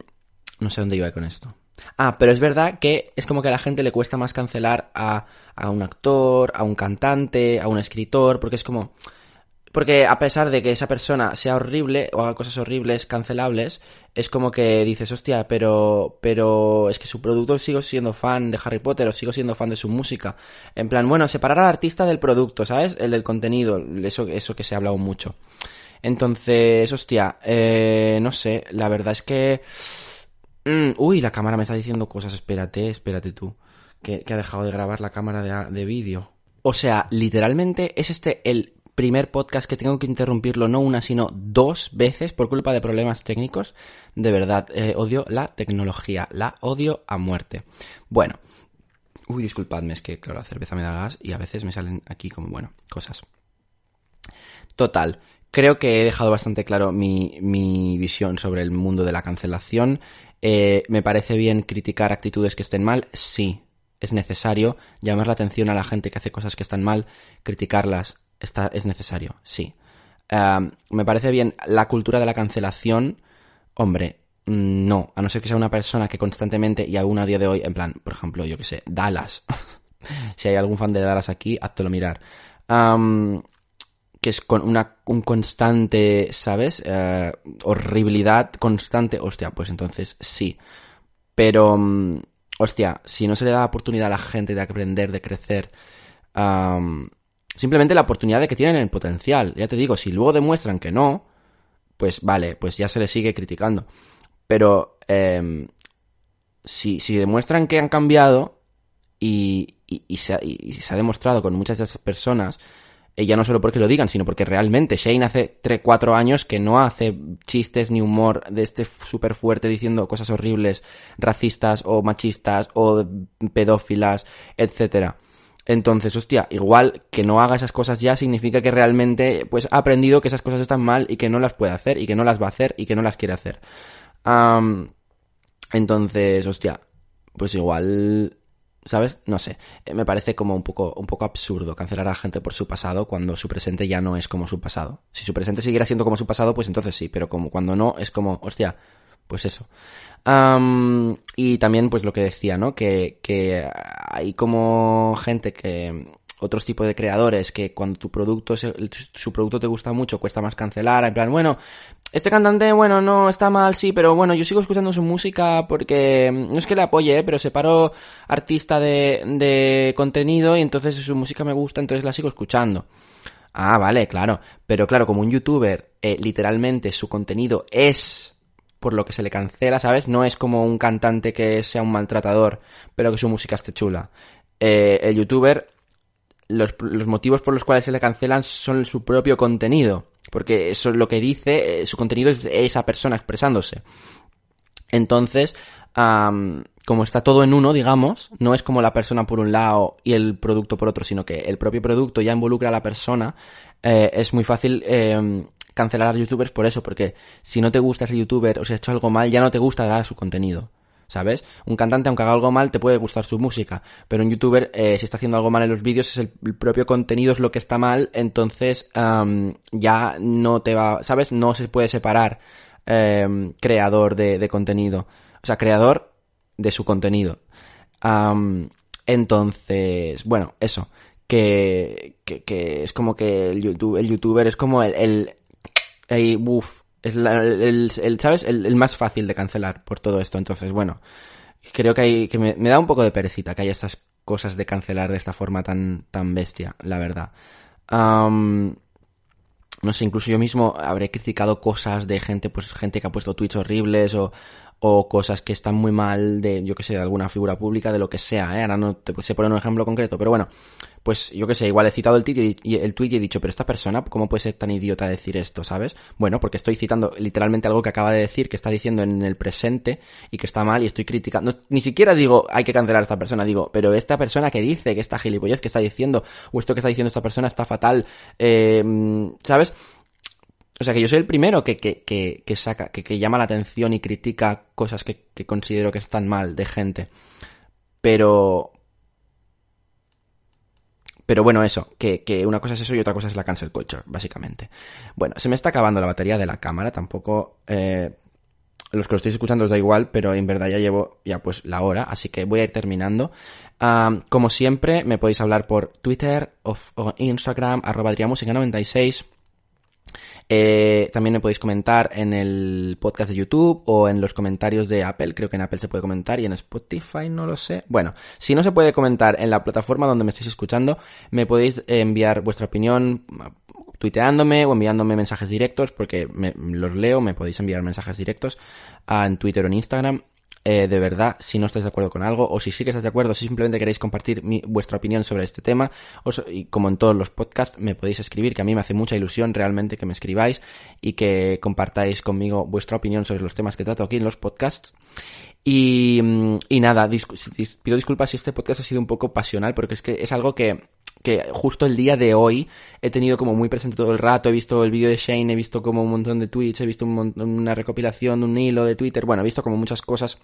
no sé dónde iba con esto. Ah, pero es verdad que es como que a la gente le cuesta más cancelar a, a un actor, a un cantante, a un escritor, porque es como porque a pesar de que esa persona sea horrible o haga cosas horribles, cancelables, es como que dices, hostia, pero, pero es que su producto sigo siendo fan de Harry Potter o sigo siendo fan de su música. En plan, bueno, separar al artista del producto, ¿sabes? El del contenido, eso, eso que se ha hablado mucho. Entonces, hostia, eh, no sé, la verdad es que... Mm, uy, la cámara me está diciendo cosas, espérate, espérate tú, que, que ha dejado de grabar la cámara de, de vídeo. O sea, literalmente es este el primer podcast que tengo que interrumpirlo no una, sino dos veces por culpa de problemas técnicos. De verdad, eh, odio la tecnología, la odio a muerte. Bueno, uy, disculpadme, es que claro, la cerveza me da gas y a veces me salen aquí como, bueno, cosas. Total, creo que he dejado bastante claro mi, mi visión sobre el mundo de la cancelación. Eh, ¿Me parece bien criticar actitudes que estén mal? Sí, es necesario llamar la atención a la gente que hace cosas que están mal, criticarlas, Está, es necesario, sí. me parece bien la cultura de la cancelación. Hombre, mm, no, a no ser que sea una persona que constantemente, y aún a día de hoy, en plan, por ejemplo, yo que sé, Dallas. si hay algún fan de Dallas aquí, háztelo mirar. Que es con una, un constante, ¿sabes? Uh, horribilidad constante. Hostia, pues entonces sí. Pero, mm, hostia, si no se le da oportunidad a la gente de aprender, de crecer, Simplemente la oportunidad de que tienen el potencial. Ya te digo, si luego demuestran que no, pues vale, pues ya se les sigue criticando. Pero eh, si, si demuestran que han cambiado y, y, se, y, se, ha demostrado con muchas de esas personas ya no solo porque lo digan, sino porque realmente Shane hace 3, 4 años que no hace chistes ni humor de este súper fuerte diciendo cosas horribles, racistas o machistas o pedófilas, etcétera. Entonces, hostia, igual que no haga esas cosas ya significa que realmente pues ha aprendido que esas cosas están mal y que no las puede hacer y que no las va a hacer y que no las quiere hacer. entonces, hostia, pues igual ¿sabes? No sé. Eh, me parece como un poco, un poco absurdo cancelar a gente por su pasado cuando su presente ya no es como su pasado. Si su presente siguiera siendo como su pasado, pues entonces sí, pero como cuando no, es como, hostia, pues eso. y también, pues lo que decía, ¿no? Que, que hay como gente que otros tipos de creadores que cuando tu producto, su producto te gusta mucho, cuesta más cancelar, en plan, bueno, este cantante, bueno, no está mal, sí, pero bueno, yo sigo escuchando su música porque mm, no es que le apoye, ¿eh? pero separo artista de, de contenido y entonces su música me gusta, entonces la sigo escuchando. Ah, vale, claro. Pero claro, como un youtuber, eh, literalmente su contenido es por lo que se le cancela, ¿sabes? No es como un cantante que sea un maltratador, pero que su música esté chula. Eh, el youtuber los, los, motivos por los cuales se le cancelan son su propio contenido. Porque eso es lo que dice, eh, su contenido es esa persona expresándose. Entonces, como está todo en uno, digamos, no es como la persona por un lado y el producto por otro, sino que el propio producto ya involucra a la persona, eh, es muy fácil eh, cancelar a youtubers por eso, porque si no te gusta ese youtuber o si ha hecho algo mal, ya no te gusta dar su contenido. ¿Sabes? Un cantante, aunque haga algo mal, te puede gustar su música, pero un youtuber, eh, si está haciendo algo mal en los vídeos, es el, propio contenido es lo que está mal, entonces ya no te va, ¿sabes? No se puede separar em, creador de, contenido, o sea, creador de su contenido. entonces, bueno, eso, que, que, es como que el, el youtuber es como el, el, el es el, ¿sabes? El, más fácil de cancelar por todo esto. Entonces, bueno, creo que hay, que me, da un poco de perecita que haya estas cosas de cancelar de esta forma tan, tan bestia, la verdad. no sé, incluso yo mismo habré criticado cosas de gente, pues gente que ha puesto tweets horribles o, o cosas que están muy mal de, yo que sé, de alguna figura pública, de lo que sea, ¿eh? Ahora no te sé poner un ejemplo concreto, pero bueno, pues yo que sé, igual he citado el tweet y, el tweet y he dicho, pero esta persona, ¿cómo puede ser tan idiota de decir esto, sabes? Bueno, porque estoy citando literalmente algo que acaba de decir, que está diciendo en el presente y que está mal y estoy criticando. ni siquiera digo, hay que cancelar a esta persona, digo, pero esta persona que dice que está gilipollez, que está diciendo, o esto que está diciendo esta persona está fatal, eh, ¿sabes? O sea que yo soy el primero que, que, que, que saca, que, que, llama la atención y critica cosas que, que considero que están mal de gente. Pero, pero bueno, eso, que, que, una cosa es eso y otra cosa es la cancel culture, básicamente. Bueno, se me está acabando la batería de la cámara, tampoco... Eh, los que lo estéis escuchando os da igual, pero en verdad ya llevo ya pues la hora, así que voy a ir terminando. como siempre, me podéis hablar por Twitter o, Instagram, arroba 96 eh, también me podéis comentar en el podcast de YouTube o en los comentarios de Apple. Creo que en Apple se puede comentar y en Spotify no lo sé. Bueno, si no se puede comentar en la plataforma donde me estéis escuchando, me podéis enviar vuestra opinión tuiteándome o enviándome mensajes directos porque me, los leo, me podéis enviar mensajes directos en Twitter o en Instagram eh, de verdad, si no estáis de acuerdo con algo, o si sí que estáis de acuerdo, si simplemente queréis compartir vuestra opinión sobre este tema, y como en todos los podcasts, me podéis escribir, que a mí me hace mucha ilusión realmente que me escribáis y que compartáis conmigo vuestra opinión sobre los temas que trato aquí en los podcasts. Y, y nada, pido disculpas si este podcast ha sido un poco pasional, porque es que es algo que que justo el día de hoy he tenido como muy presente todo el rato, he visto el vídeo de Shane, he visto como un montón de tweets, he visto una recopilación, un hilo de Twitter, bueno, he visto como muchas cosas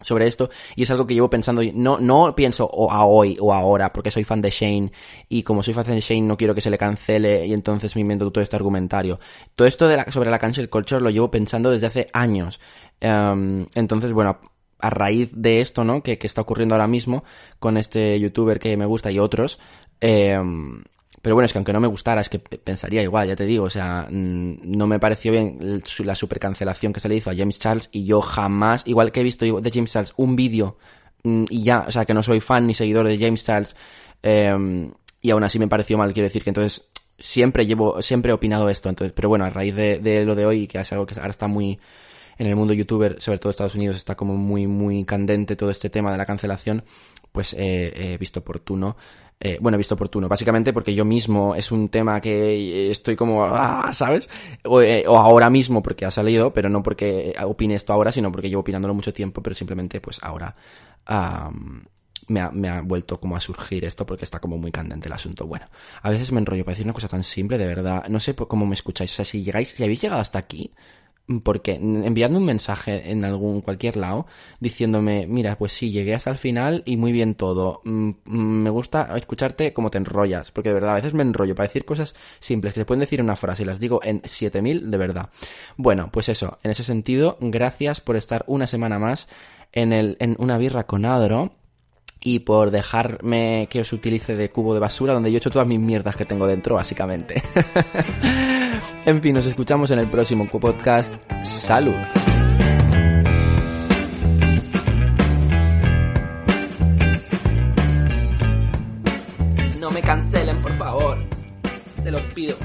sobre esto y es algo que llevo pensando no no pienso o a hoy o ahora porque soy fan de Shane y como soy fan de Shane no quiero que se le cancele y entonces me invento todo este argumentario. Todo esto de la, sobre la cancel culture lo llevo pensando desde hace años. Em, entonces bueno a raíz de esto no que, que está ocurriendo ahora mismo con este youtuber que me gusta y otros eh, pero bueno, es que aunque no me gustara, es que pensaría igual, ya te digo, o sea, no me pareció bien la super cancelación que se le hizo a James Charles y yo jamás, igual que he visto de James Charles un vídeo y ya, o sea, que no soy fan ni seguidor de James Charles eh, y aún así me pareció mal, quiero decir que entonces siempre llevo, siempre he opinado esto, entonces, pero bueno, a raíz de, lo de hoy, que es algo que ahora está muy, en el mundo youtuber, sobre todo Estados Unidos, está como muy, muy candente todo este tema de la cancelación, pues he visto oportuno eh, bueno, he visto oportuno. Básicamente porque yo mismo es un tema que estoy como, ah, ¿sabes? O, eh, o, ahora mismo porque ha salido, pero no porque opine esto ahora, sino porque llevo opinándolo mucho tiempo, pero simplemente pues ahora me, ha, me ha vuelto como a surgir esto porque está como muy candente el asunto. Bueno, a veces me enrollo para decir una cosa tan simple, de verdad. No sé cómo me escucháis. O sea, si llegáis, si habéis llegado hasta aquí, porque enviando un mensaje en algún cualquier lado diciéndome mira pues sí llegué hasta el final y muy bien todo mm, mm, me gusta escucharte como te enrollas porque de verdad a veces me enrollo para decir cosas simples que se pueden decir en una frase y las digo en 7000 de verdad bueno pues eso en ese sentido gracias por estar una semana más en el en una birra con Adro y por dejarme que os utilice de cubo de basura donde yo he hecho todas mis mierdas que tengo dentro, básicamente. en fin, nos escuchamos en el próximo podcast. Salud. No me cancelen, por favor. Se los pido.